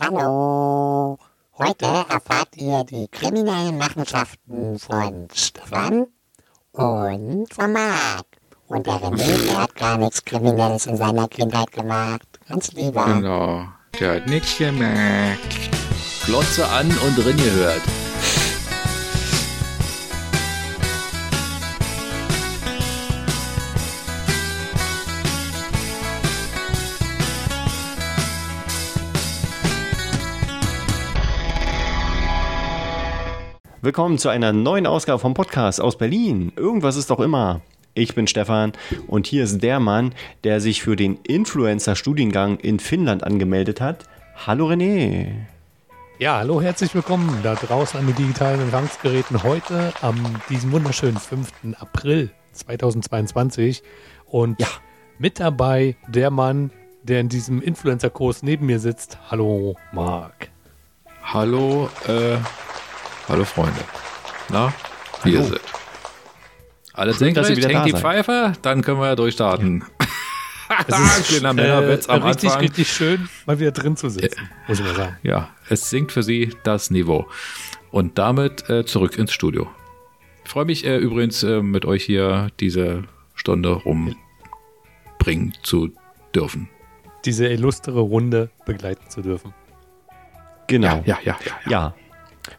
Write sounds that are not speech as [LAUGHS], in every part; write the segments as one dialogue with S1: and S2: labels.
S1: Hallo. Heute erfahrt ihr die kriminellen Machenschaften von Stefan und von Marc. Und der René, der hat gar nichts Kriminelles in seiner Kindheit gemacht. Ganz lieber.
S2: Genau, der hat nichts gemerkt. Glotze an und drin gehört.
S3: Willkommen zu einer neuen Ausgabe vom Podcast aus Berlin. Irgendwas ist doch immer. Ich bin Stefan und hier ist der Mann, der sich für den Influencer-Studiengang in Finnland angemeldet hat. Hallo René.
S4: Ja, hallo, herzlich willkommen da draußen an den digitalen Empfangsgeräten heute am diesem wunderschönen 5. April 2022 und
S3: Ja.
S4: mit dabei der Mann, der in diesem Influencer-Kurs neben mir sitzt. Hallo, Marc.
S2: Hallo, äh, hallo Freunde. Na, wie ihr
S3: Hallo.
S2: seid. Alle
S3: Schön, dass ihr wieder
S2: hängt
S3: da
S2: die
S3: seid.
S2: Pfeife, dann können wir ja durchstarten. [LAUGHS]
S4: Es ist
S2: Kleiner Männerwitz am
S4: äh, richtig,
S2: Anfang.
S4: richtig schön, mal wieder drin zu sitzen, muss ich mal sagen.
S2: Ja, es sinkt für Sie das Niveau. Und damit äh, zurück ins Studio. Ich freue mich äh, übrigens, äh, mit euch hier diese Stunde rumbringen zu dürfen.
S4: Diese illustre Runde begleiten zu dürfen.
S3: Genau.
S2: Ja, ja, ja, ja. ja.
S3: Ja.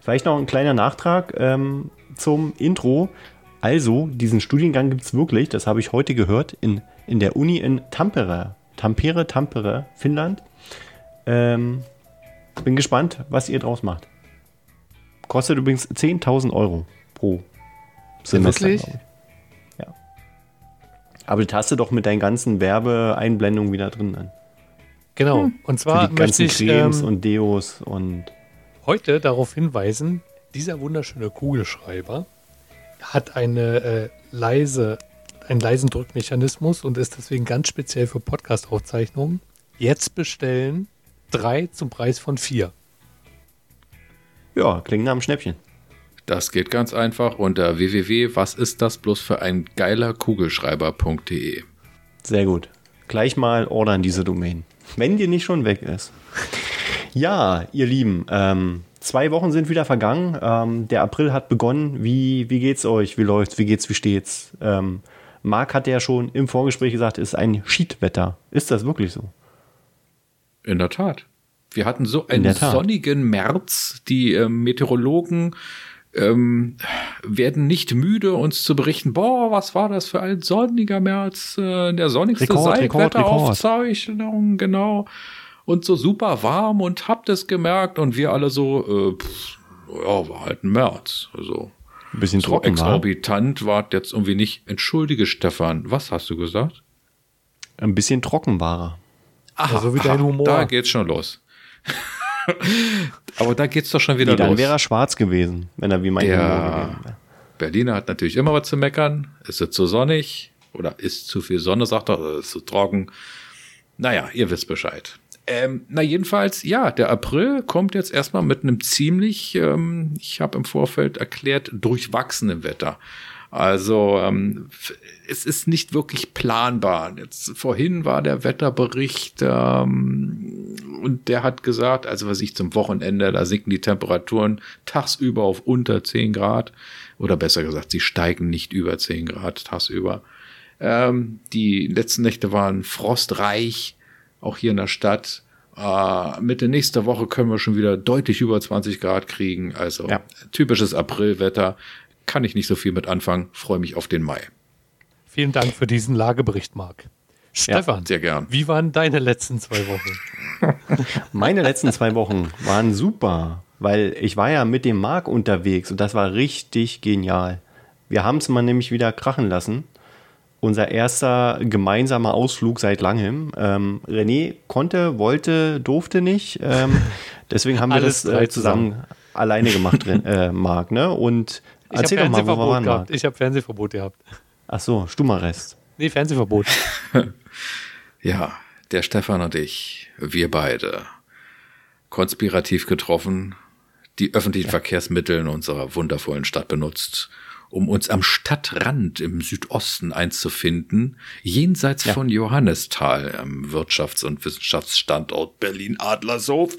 S3: Vielleicht noch ein kleiner Nachtrag ähm, zum Intro. Also, diesen Studiengang gibt es wirklich, das habe ich heute gehört, in, in der Uni in Tampere. Tampere, Tampere, Finnland. Ähm, bin gespannt, was ihr draus macht. Kostet übrigens 10.000 Euro pro Semester.
S4: wirklich?
S3: Ja. Aber das hast du doch mit deinen ganzen Werbeeinblendungen wieder drin. Dann.
S4: Genau. Und
S3: Für
S4: zwar
S3: die
S4: möchte
S3: ganzen
S4: ich
S3: Cremes
S4: ähm,
S3: und Deos und
S4: heute darauf hinweisen, dieser wunderschöne Kugelschreiber hat eine äh, leise, einen leisen Drückmechanismus und ist deswegen ganz speziell für Podcast-Aufzeichnungen. Jetzt bestellen drei zum Preis von vier.
S3: ja, klingt nach einem Schnäppchen.
S2: Das geht ganz einfach unter www. Was ist das bloß für ein geiler Kugelschreiber.de.
S3: Sehr gut. Gleich mal ordern diese Domain. Wenn die nicht schon weg ist. Ja, ihr Lieben, ähm, zwei Wochen sind wieder vergangen. Ähm, der April hat begonnen. Wie, wie geht's euch? Wie läuft's? Wie geht's? Wie steht's? Ähm, Marc hat ja schon im Vorgespräch gesagt, es ist ein Schiedwetter. Ist das wirklich so?
S2: In der Tat. Wir hatten so
S3: In
S2: einen sonnigen März. Die ähm, Meteorologen ähm, werden nicht müde, uns zu berichten, boah, was war das für ein sonniger März, äh, der sonnigste
S3: Rekord,
S2: seit
S3: Rekord,
S2: Wetteraufzeichnung, genau. Und so super warm und habt es gemerkt und wir alle so, äh, pff, ja, war halt ein März. Also
S3: Ein bisschen
S2: so
S3: trocken war.
S2: exorbitant war jetzt irgendwie nicht. Entschuldige, Stefan, was hast du gesagt?
S3: Ein bisschen trocken war er.
S2: Aha,
S4: so wie dein Humor.
S2: Da geht's schon los. [LAUGHS] Aber da geht's doch schon wieder
S3: Nee, dann
S2: los.
S3: wäre er schwarz gewesen, wenn er wie mein Humor gewesen wäre.
S2: Berliner hat natürlich immer was zu meckern. Ist es zu sonnig oder ist zu viel Sonne, sagt er, oder ist zu trocken. Naja, ihr wisst Bescheid. Ähm, na jedenfalls, ja, der April kommt jetzt erstmal mit einem ziemlich, ähm, ich habe im Vorfeld erklärt, durchwachsenen Wetter. Also ähm, es ist nicht wirklich planbar. Jetzt vorhin war der Wetterbericht ähm, und der hat gesagt, also was ich zum Wochenende, da sinken die Temperaturen tagsüber auf unter 10 Grad oder besser gesagt, sie steigen nicht über 10 Grad tagsüber. Ähm, die letzten Nächte waren frostreich, auch hier in der Stadt. Äh, Mitte nächster Woche können wir schon wieder deutlich über 20 Grad kriegen. Also
S3: Ja.
S2: typisches Aprilwetter. Kann ich nicht so viel mit anfangen. Freue mich auf den Mai.
S4: Vielen Dank für diesen Lagebericht, Marc. Stefan,
S2: Sehr gern.
S4: wie waren deine letzten zwei Wochen? [LAUGHS]
S3: Meine letzten zwei Wochen waren super, weil ich war ja mit dem Marc unterwegs und das war richtig genial. Wir haben es mal nämlich wieder krachen lassen. Unser erster gemeinsamer Ausflug seit langem. Ähm, René konnte, wollte, durfte nicht. Ähm, [LAUGHS] deswegen haben wir das äh, zusammen alleine gemacht, [LAUGHS] äh, Marc. Ne? Und
S4: Ich habe
S3: erzähl doch mal, wo wir
S4: Fernsehverbot
S3: waren,
S4: gehabt.
S3: Marc.
S4: Ich habe Fernsehverbot gehabt.
S3: Ach so, Stummerrest.
S4: Nee, Fernsehverbot. [LAUGHS]
S2: Ja, der Stefan und ich, wir beide, konspirativ getroffen, die öffentlichen Verkehrsmittel in unserer wundervollen Stadt benutzt um uns am Stadtrand im Südosten einzufinden, jenseits ja. von Johannisthal am Wirtschafts- und Wissenschaftsstandort Berlin-Adlershof,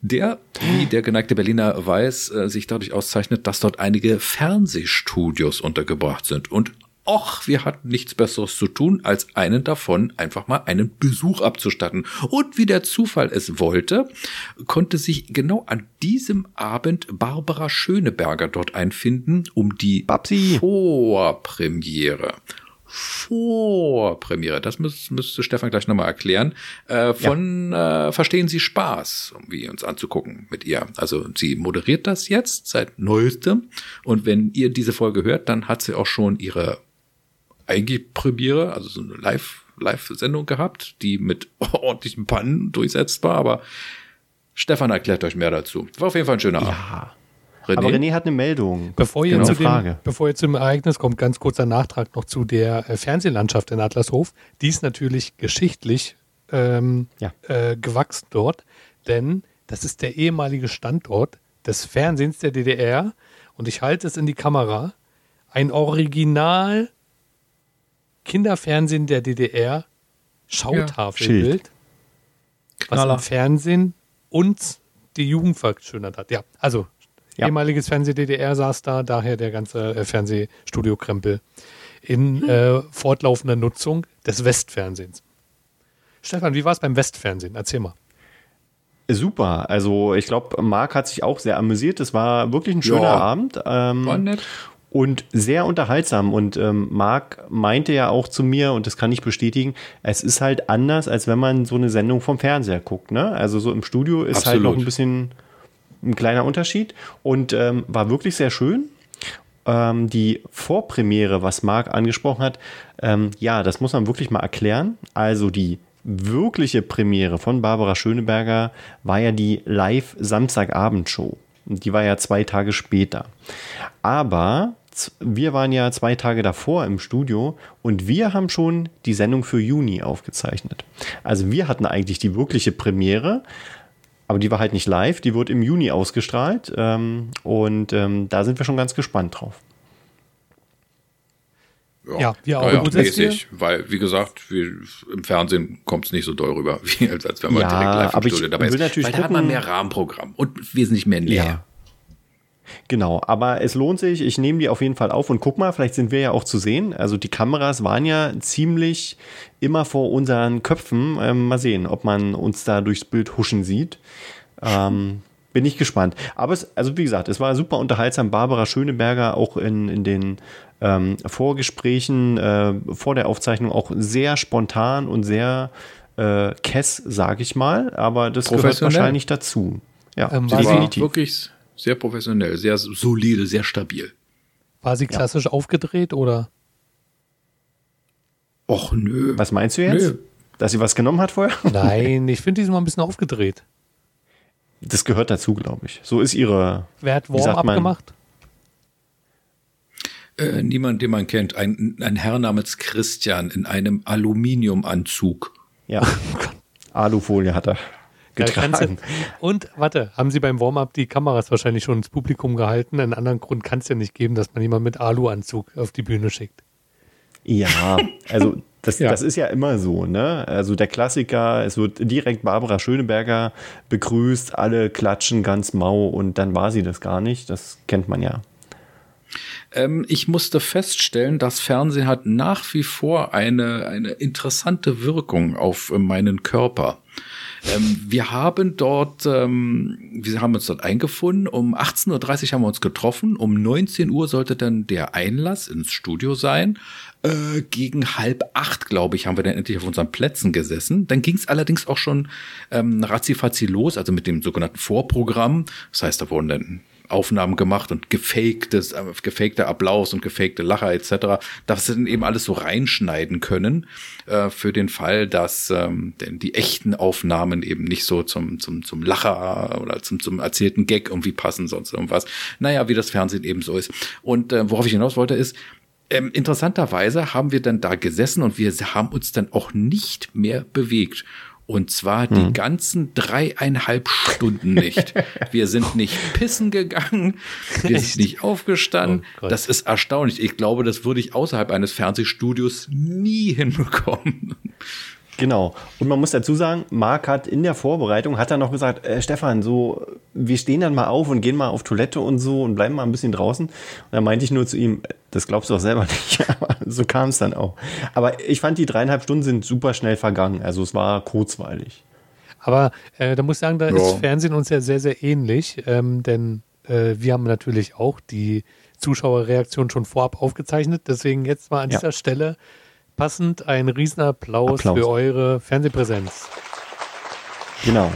S2: der, wie der geneigte Berliner weiß, äh, sich dadurch auszeichnet, dass dort einige Fernsehstudios untergebracht sind und Och, wir hatten nichts Besseres zu tun, als einen davon einfach mal einen Besuch abzustatten. Und wie der Zufall es wollte, konnte sich genau an diesem Abend Barbara Schöneberger dort einfinden, um die
S3: Babsi.
S2: Vorpremiere Vorpremiere, das müß, müsste Stefan gleich nochmal erklären, äh, von ja. äh, Verstehen Sie Spaß, um wie uns anzugucken mit ihr. Also sie moderiert das jetzt seit neuestem und wenn ihr diese Folge hört, dann hat sie auch schon ihre eigentlich Premiere, also so eine Live, Live-Sendung gehabt, die mit [LAUGHS] ordentlichen Pannen durchsetzt war, aber Stefan erklärt euch mehr dazu. War auf jeden Fall ein schöner
S3: ja. Abend. René? Aber René hat eine Meldung.
S4: Bevor ihr, genau. zu dem, bevor ihr zum Ereignis kommt, ganz kurzer Nachtrag noch zu der äh, Fernsehlandschaft in Adlershof. Die ist natürlich geschichtlich ähm, ja. äh, gewachsen dort, denn das ist der ehemalige Standort des Fernsehens der DDR und ich halte es in die Kamera. Ein Original Kinderfernsehen der DDR Schautafelbild, ja. was im Fernsehen uns die Jugend verschönert hat. Ja, also ja. ehemaliges Fernseh DDR saß da, daher der ganze äh, Fernsehstudio-Krempel in hm. äh, fortlaufender Nutzung des Westfernsehens. Stefan, wie war es beim Westfernsehen? Erzähl mal.
S3: Super. Also ich glaube, Marc hat sich auch sehr amüsiert. Es war wirklich ein schöner ja. Abend. Ähm, war nett und sehr unterhaltsam. Und ähm, Marc meinte ja auch zu mir, und das kann ich bestätigen, es ist halt anders, als wenn man so eine Sendung vom Fernseher guckt. Ne? Also so im Studio ist Absolut. halt noch ein bisschen ein kleiner Unterschied und ähm, war wirklich sehr schön. Ähm, die Vorpremiere, was Marc angesprochen hat, ähm, ja, das muss man wirklich mal erklären. Also die wirkliche Premiere von Barbara Schöneberger war ja die Live-Samstagabendshow. Die war ja zwei Tage später. Aber wir waren ja zwei Tage davor im Studio und wir haben schon die Sendung für Juni aufgezeichnet. Also wir hatten eigentlich die wirkliche Premiere, aber die war halt nicht live, die wird im Juni ausgestrahlt ähm, und ähm, da sind wir schon ganz gespannt drauf.
S2: Ja, ja wir auch. Ja, mäßig, weil, wie gesagt, wir, im Fernsehen kommt es nicht so doll rüber, [LAUGHS] wie als, wenn man
S3: ja, direkt live im Studio dabei ist. Weil
S2: da hat man mehr Rahmenprogramm und wesentlich mehr Nähe. Ja.
S3: Genau, aber es lohnt sich. Ich nehme die auf jeden Fall auf und guck mal, vielleicht sind wir ja auch zu sehen. Also die Kameras waren ja ziemlich immer vor unseren Köpfen. Ähm, mal sehen, ob man uns da durchs Bild huschen sieht. Ähm, bin ich gespannt. Aber es, also wie gesagt, es war super unterhaltsam. Barbara Schöneberger auch in, in den ähm, Vorgesprächen äh, vor der Aufzeichnung auch sehr spontan und sehr äh, kess, sage ich mal. Aber das gehört wahrscheinlich dazu.
S2: Ja, ähm, definitiv. Wirklich sehr professionell, sehr solide, sehr stabil.
S4: War sie klassisch ja. aufgedreht oder?
S3: Och, nö. Was meinst du jetzt? Nö. Dass sie was genommen hat vorher? [LAUGHS]
S4: Nein, ich finde, die ist mal ein bisschen aufgedreht.
S3: Das gehört dazu, glaube ich. So ist ihre.
S4: Wer hat Warm-up gemacht?
S2: Äh, niemand, den man kennt. Ein, ein Herr namens Christian in einem Aluminiumanzug.
S3: Ja. [LAUGHS] Alufolie hat er getragen.
S4: und warte, haben Sie beim Warm-up die Kameras wahrscheinlich schon ins Publikum gehalten? Einen anderen Grund kann es ja nicht geben, dass man jemanden mit Aluanzug auf die Bühne schickt.
S3: Ja, also das, [LAUGHS] ja. das ist ja immer so, ne? Also der Klassiker, es wird direkt Barbara Schöneberger begrüßt, alle klatschen ganz mau und dann war sie das gar nicht. Das kennt man ja.
S2: Ähm, ich musste feststellen, das Fernsehen hat nach wie vor eine, eine interessante Wirkung auf meinen Körper. Ähm, wir haben dort, ähm, wir haben uns dort eingefunden. Um 18.30 Uhr haben wir uns getroffen. Um 19 Uhr sollte dann der Einlass ins Studio sein. Äh, gegen halb acht, glaube ich, haben wir dann endlich auf unseren Plätzen gesessen. Dann ging es allerdings auch schon ähm, ratzifatzi los, also mit dem sogenannten Vorprogramm. Das heißt, da wurden dann Aufnahmen gemacht und gefaktes, äh, gefakter Applaus und gefakte Lacher etc. Das sind eben alles so reinschneiden können äh, für den Fall, dass ähm, denn die echten Aufnahmen eben nicht so zum zum zum Lacher oder zum zum erzählten Gag irgendwie passen sonst irgendwas. Naja, wie das Fernsehen eben so ist. Und äh, worauf ich hinaus wollte ist ähm, interessanterweise haben wir dann da gesessen und wir haben uns dann auch nicht mehr bewegt. Und zwar die ganzen dreieinhalb Stunden nicht. Wir sind nicht [LAUGHS] pissen gegangen, wir sind nicht aufgestanden.
S4: Oh
S2: das ist erstaunlich. Ich glaube, das würde ich außerhalb eines Fernsehstudios nie hinbekommen.
S3: Genau. Und man muss dazu sagen, Marc hat in der Vorbereitung, hat er noch gesagt, äh, Stefan, so, wir stehen dann mal auf und gehen mal auf Toilette und so und bleiben mal ein bisschen draußen. Und da meinte ich nur zu ihm, das glaubst du doch selber [LAUGHS] nicht. Aber so kam es dann auch. Aber ich fand, die dreieinhalb Stunden sind super schnell vergangen. Also es war kurzweilig.
S4: Aber äh, da muss ich sagen, da
S2: Ja.
S4: ist Fernsehen uns ja sehr, sehr ähnlich, ähm, denn äh, wir haben natürlich auch die Zuschauerreaktion schon vorab aufgezeichnet. Deswegen jetzt mal an
S3: Ja.
S4: dieser Stelle passend ein Riesenapplaus
S3: Applaus.
S4: für eure Fernsehpräsenz.
S3: Genau.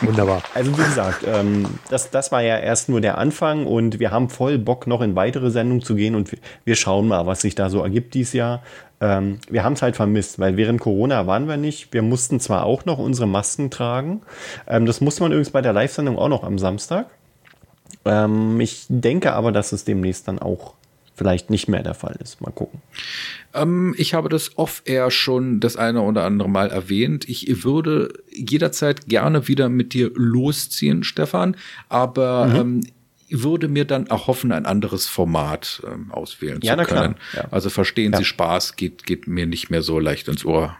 S4: Wunderbar.
S3: Also wie gesagt, ähm, das, das war ja erst nur der Anfang und wir haben voll Bock, noch in weitere Sendungen zu gehen und wir, wir schauen mal, was sich da so ergibt dieses Jahr. Ähm, wir haben es halt vermisst, weil während Corona waren wir nicht. Wir mussten zwar auch noch unsere Masken tragen. Ähm, das musste man übrigens bei der Live-Sendung auch noch am Samstag. Ähm, ich denke aber, dass es demnächst dann auch vielleicht nicht mehr der Fall ist. Mal gucken.
S2: Ähm, ich habe das off-air schon das eine oder andere Mal erwähnt. Ich würde jederzeit gerne wieder mit dir losziehen, Stefan, aber
S3: Mhm.
S2: ähm, würde mir dann erhoffen, ein anderes Format ähm, auswählen
S3: Ja,
S2: zu können.
S3: Ja.
S2: Also verstehen
S3: Ja.
S2: Sie Spaß, geht, geht mir nicht mehr so leicht ins Ohr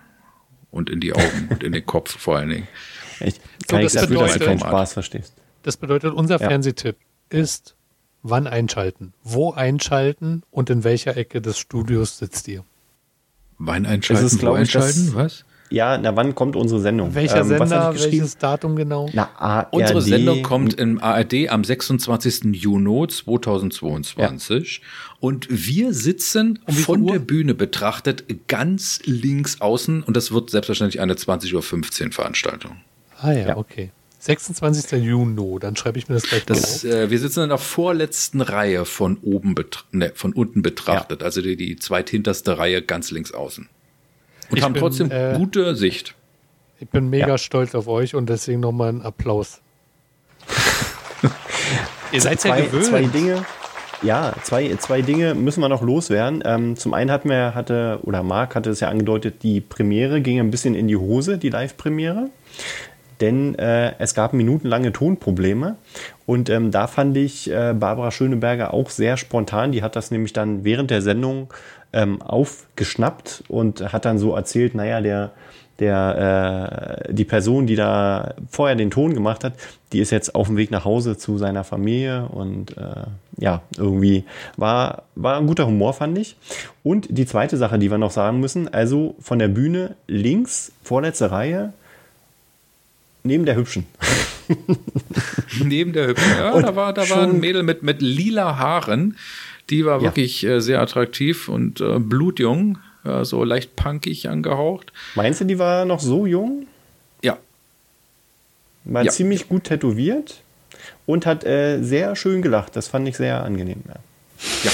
S2: und in die Augen und in den Kopf vor allen Dingen. [LAUGHS]
S3: Ich
S4: So,
S3: kann
S4: das
S3: nichts dafür, dass du keinen
S2: bedeutet-
S3: Spaß verstehst.
S4: Das bedeutet, unser
S3: Ja.
S4: Fernsehtipp ist, wann einschalten, wo einschalten und in welcher Ecke des Studios sitzt ihr.
S2: Wein einschalten,
S3: Es ist,
S2: wo
S3: ich, das-
S2: einschalten, was?
S3: Ja, na wann kommt unsere Sendung?
S4: Welcher
S3: Ähm, was
S4: Sender,
S3: hab ich geschrieben?
S4: welches Datum genau?
S3: Na, ARD.
S2: Unsere Sendung kommt im ARD am 26. Juni 2022 und wir sitzen
S4: Um
S2: von
S4: Uhr?
S2: der Bühne betrachtet ganz links außen und das wird selbstverständlich eine 20.15 Uhr Veranstaltung.
S4: Ah ja,
S3: Ja.
S4: okay. 26. Juni, dann schreibe ich mir das gleich
S2: Das,
S4: auf.
S2: äh, wir sitzen in der vorletzten Reihe von oben ne, von unten betrachtet, also die, die zweithinterste Reihe ganz links außen. Und
S4: Ich
S2: haben
S4: bin,
S2: trotzdem
S4: äh,
S2: gute Sicht.
S4: Ich bin mega
S3: Ja.
S4: stolz auf euch und deswegen nochmal einen Applaus. [LAUGHS] Ihr seid ja
S3: zwei,
S4: gewöhnt.
S3: zwei Dinge. Ja, zwei, zwei Dinge müssen wir noch loswerden. Ähm, zum einen hat mir, hatte, oder Marc hatte es ja angedeutet, die Premiere ging ein bisschen in die Hose, die Live-Premiere. Denn äh, es gab minutenlange Tonprobleme. Und ähm, da fand ich äh, Barbara Schöneberger auch sehr spontan. Die hat das nämlich dann während der Sendung ähm, aufgeschnappt und hat dann so erzählt, naja, der, der, äh, die Person, die da vorher den Ton gemacht hat, die ist jetzt auf dem Weg nach Hause zu seiner Familie und äh, ja, irgendwie war, war ein guter Humor, fand ich. Und die zweite Sache, die wir noch sagen müssen, also von der Bühne links, vorletzte Reihe, neben der Hübschen. [LAUGHS]
S2: Neben der Hübschen. Ja,
S3: Und
S2: da war, da war ein Mädel mit, mit lila Haaren. Die war
S3: Ja.
S2: wirklich äh, sehr attraktiv und äh, blutjung, äh, so leicht punkig angehaucht.
S3: Meinst du, die war noch so jung?
S2: Ja,
S3: War
S2: Ja.
S3: ziemlich gut tätowiert und hat äh, sehr schön gelacht. Das fand ich sehr angenehm. Ja.
S2: ja.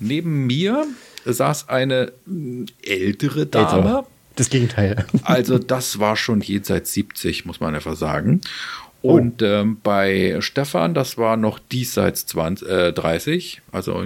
S2: Neben mir saß eine mh, ältere Dame.
S3: Ältere. Das Gegenteil.
S2: Also das war schon jenseits 70, muss man einfach sagen. Und ähm, bei Stefan, das war noch diesseits 20, äh, 30, also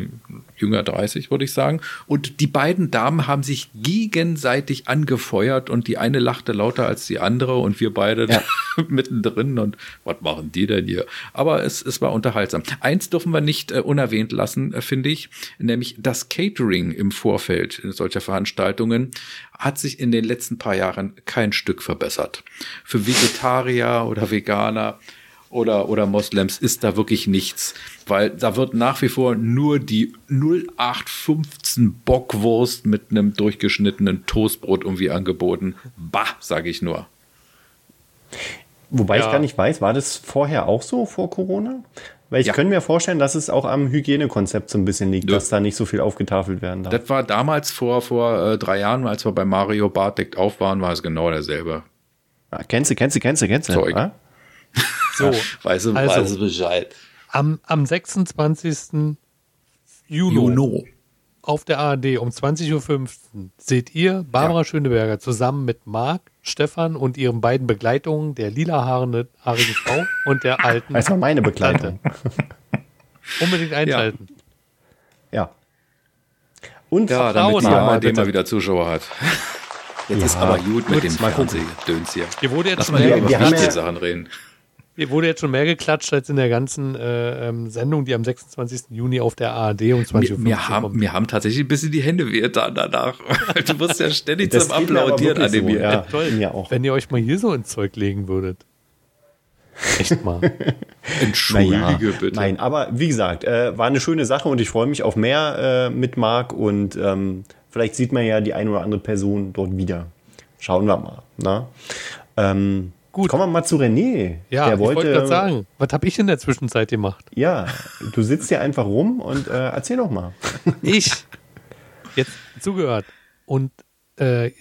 S2: jünger 30, würde ich sagen. Und die beiden Damen haben sich gegenseitig angefeuert und die eine lachte lauter als die andere und wir beide
S3: Ja. [LAUGHS]
S2: mittendrin und was machen die denn hier? Aber es, es war unterhaltsam. Eins dürfen wir nicht äh, unerwähnt lassen, äh, finde ich, nämlich das Catering im Vorfeld solcher Veranstaltungen hat sich in den letzten paar Jahren kein Stück verbessert. Für Vegetarier oder Veganer oder, oder Moslems ist da wirklich nichts, weil da wird nach wie vor nur die 0815 Bockwurst mit einem durchgeschnittenen Toastbrot irgendwie angeboten. Bah, sage ich nur.
S3: Wobei
S4: Ja.
S3: ich gar nicht weiß, war das vorher auch so vor Corona? Weil ich
S2: Ja.
S3: könnte mir vorstellen, dass es auch am Hygienekonzept so ein bisschen liegt,
S2: Nö.
S3: dass da nicht so viel aufgetafelt werden darf.
S2: Das war damals vor, vor äh, drei Jahren, als wir bei Mario Bart deckt auf waren, war es genau derselbe.
S3: Ah, kennst du, kennst du, kennst du, kennst du?
S2: Zeug.
S3: ah? [LAUGHS] [LAUGHS]
S4: So,
S2: Weißt du,
S4: Also.
S2: weißt du Bescheid.
S4: am, am 26. Juni
S2: Juno.
S4: auf der ARD um 20.15 Uhr seht ihr Barbara Schöneberger zusammen mit Marc, Stefan und ihren beiden Begleitungen, der lila haarigen Frau und der alten.
S3: Das war meine Begleitung. [LAUGHS]
S4: Unbedingt einschalten.
S3: Ja. Und
S2: Ja, damit die ARD mal wieder Zuschauer hat. Jetzt
S3: Ja,
S2: ist aber gut mit
S4: gut,
S2: dem. Fernsehdöns hier.
S4: Hier wurde jetzt
S2: mal über
S3: ja-
S2: Sachen reden.
S4: Hier wurde jetzt schon mehr geklatscht als in der ganzen äh, ähm, Sendung, die am 26. Juni auf der ARD um 20
S2: Mir,
S4: Uhr
S2: mir, haben, mir haben tatsächlich ein bisschen die Hände wehgetan danach. [LAUGHS] du musst ja ständig
S3: Das
S2: zum
S3: mir
S2: Applaudieren
S3: wirklich so,
S2: animieren.
S3: ja.
S4: Toll,
S3: Mir auch.
S4: wenn ihr euch mal hier so ins Zeug legen würdet. Echt mal. [LAUGHS]
S2: Entschuldige
S3: Naja,
S2: bitte.
S3: Nein, aber wie gesagt, äh, war eine schöne Sache und ich freue mich auf mehr äh, mit Marc und ähm, vielleicht sieht man ja die eine oder andere Person dort wieder. Schauen wir mal. Na? Ähm,
S4: Gut.
S3: Kommen wir mal zu René.
S4: Ja,
S3: Der
S4: ich wollte
S3: wollte,
S4: gerade sagen, was habe ich in der Zwischenzeit gemacht?
S3: Ja, du sitzt hier einfach rum und äh, erzähl doch mal. [LAUGHS]
S4: Ich jetzt zugehört und äh,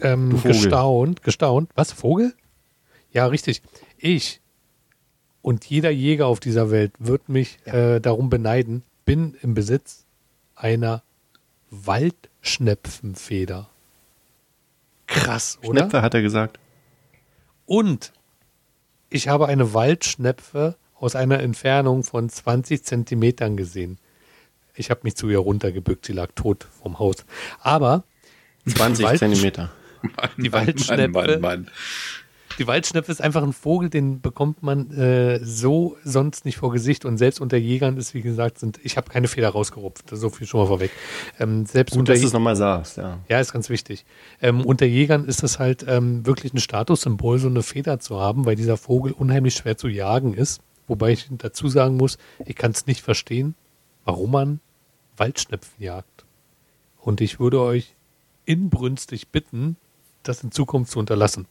S4: ähm, gestaunt, gestaunt. Was, Vogel? Ja, richtig. Ich und jeder Jäger auf dieser Welt wird mich äh, darum beneiden, bin im Besitz einer Waldschnepfenfeder. Krass, oder?
S3: Schnepfe hat er gesagt.
S4: Und ich habe eine Waldschnepfe aus einer Entfernung von 20 Zentimetern gesehen. Ich habe mich zu ihr runtergebückt, sie lag tot vom Haus. Aber
S3: 20
S4: Wald-
S3: Zentimeter.
S4: die
S2: Mann,
S4: Waldschnepfe,
S2: Mann, Mann, Mann.
S4: Die Waldschnepfe ist einfach ein Vogel, den bekommt man äh, so sonst nicht vor Gesicht. Und selbst unter Jägern ist, wie gesagt, sind, ich habe keine Feder rausgerupft. So viel schon mal vorweg. Ähm, selbst
S3: Gut,
S4: unter
S3: dass du es nochmal sagst, ja.
S4: Ja, ist ganz wichtig. Ähm, unter Jägern ist es halt ähm, wirklich ein Statussymbol, so eine Feder zu haben, weil dieser Vogel unheimlich schwer zu jagen ist. Wobei ich dazu sagen muss, ich kann es nicht verstehen, warum man Waldschnepfen jagt. Und ich würde euch inbrünstig bitten, das in Zukunft zu unterlassen.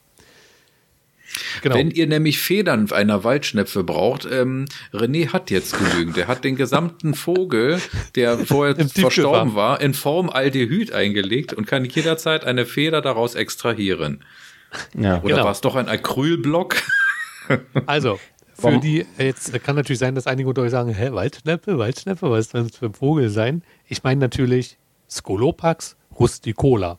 S4: Genau.
S2: Wenn ihr nämlich Federn einer Waldschnepfe braucht, ähm, René hat jetzt genügend. Der hat den gesamten Vogel, der [LAUGHS] vorher verstorben war, in Form Aldehyd eingelegt und kann jederzeit eine Feder daraus extrahieren.
S3: ja.
S2: Oder
S4: Genau.
S2: war es doch ein Acrylblock? [LAUGHS]
S4: Also, für
S3: Warum-
S4: die, jetzt kann natürlich sein, dass einige unter euch sagen, hä, Waldschnepfe, Waldschnepfe, was soll das für ein Vogel sein? Ich meine natürlich Scolopax rusticola.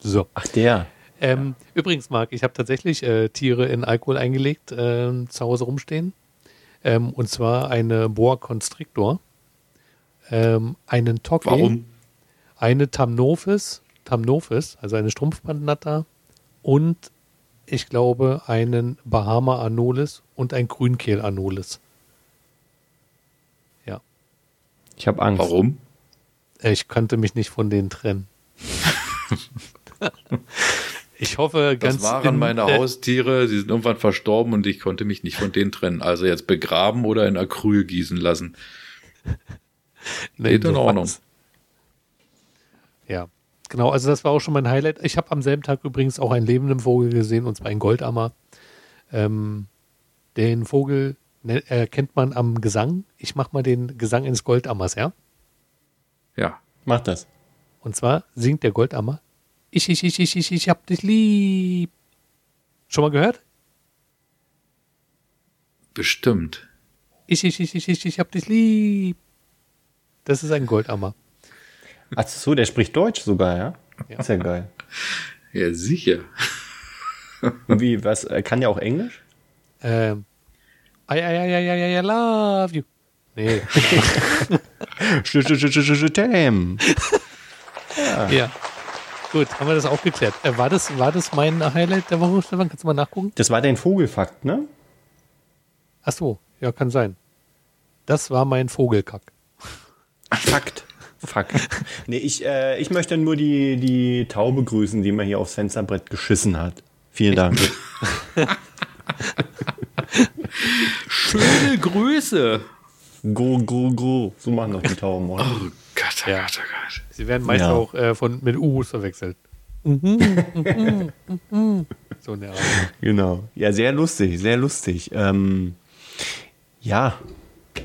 S4: So.
S3: Ach, der.
S4: Ähm, Übrigens, Marc, ich habe tatsächlich äh, Tiere in Alkohol eingelegt, ähm, zu Hause rumstehen. Ähm, und zwar eine Boa Constrictor, ähm, einen Toki,
S2: Warum?
S4: eine Tamnophis, Tamnophis, also eine Strumpfbandnatter und ich glaube einen Bahama Anolis und ein Grünkehl Anolis. Ja,
S3: Ich habe Angst.
S2: Warum?
S4: Äh, ich konnte mich nicht von denen trennen. [LAUGHS] ich hoffe
S2: Das
S4: ganz
S2: waren
S4: in-
S2: meine
S4: äh,
S2: Haustiere, sie sind irgendwann verstorben und ich konnte mich nicht von denen trennen. Also jetzt begraben oder in Acryl gießen lassen. [LAUGHS]
S4: Nee,
S2: Geht in. Ordnung.
S4: Ja, genau. Also das war auch schon mein Highlight. Ich habe am selben Tag übrigens auch einen lebenden Vogel gesehen, und zwar einen Goldammer. Ähm, den Vogel ne- erkennt man am Gesang. Ich mache mal den Gesang eines Goldammers, ja?
S2: Ja.
S3: Mach das.
S4: Und zwar singt der Goldammer. Ich, ich, ich, ich, ich, ich hab dich lieb. Schon mal gehört?
S2: Bestimmt.
S4: Ich, ich, ich, ich, ich, ich hab dich lieb. Das ist ein Goldammer.
S3: Ach so, der spricht Deutsch sogar, ja?
S4: Ja.
S3: Ist ja geil. [LAUGHS]
S2: Ja, sicher.
S3: Wie, was, äh, kann der auch Englisch?
S4: Ähm, I, I, I, I, I, I love you. Nee, [LAUGHS]
S3: Damn.
S4: ja. Gut, haben wir das auch geklärt. Äh, war, das, war das mein Highlight der Woche, Stefan? Kannst du mal nachgucken?
S3: Das war dein Vogelfakt, ne?
S4: Ach so, ja, kann sein. Das war mein Vogelkack.
S3: Fakt. Fakt. Nee, ich, äh, ich möchte nur die, die Taube grüßen, die mir hier aufs Fensterbrett geschissen hat. Vielen Dank.
S2: Schöne Grüße.
S3: Go, go, go. So machen doch die Tauben, oder?
S2: Oh Gott, oh. Gott, oh Gott.
S4: Sie werden meist
S3: Ja.
S4: auch äh, von, mit U's verwechselt. Mhm, [LAUGHS] mhm, mhm. so eine Art.
S3: Genau. Ja, sehr lustig, sehr lustig. Ähm, ja,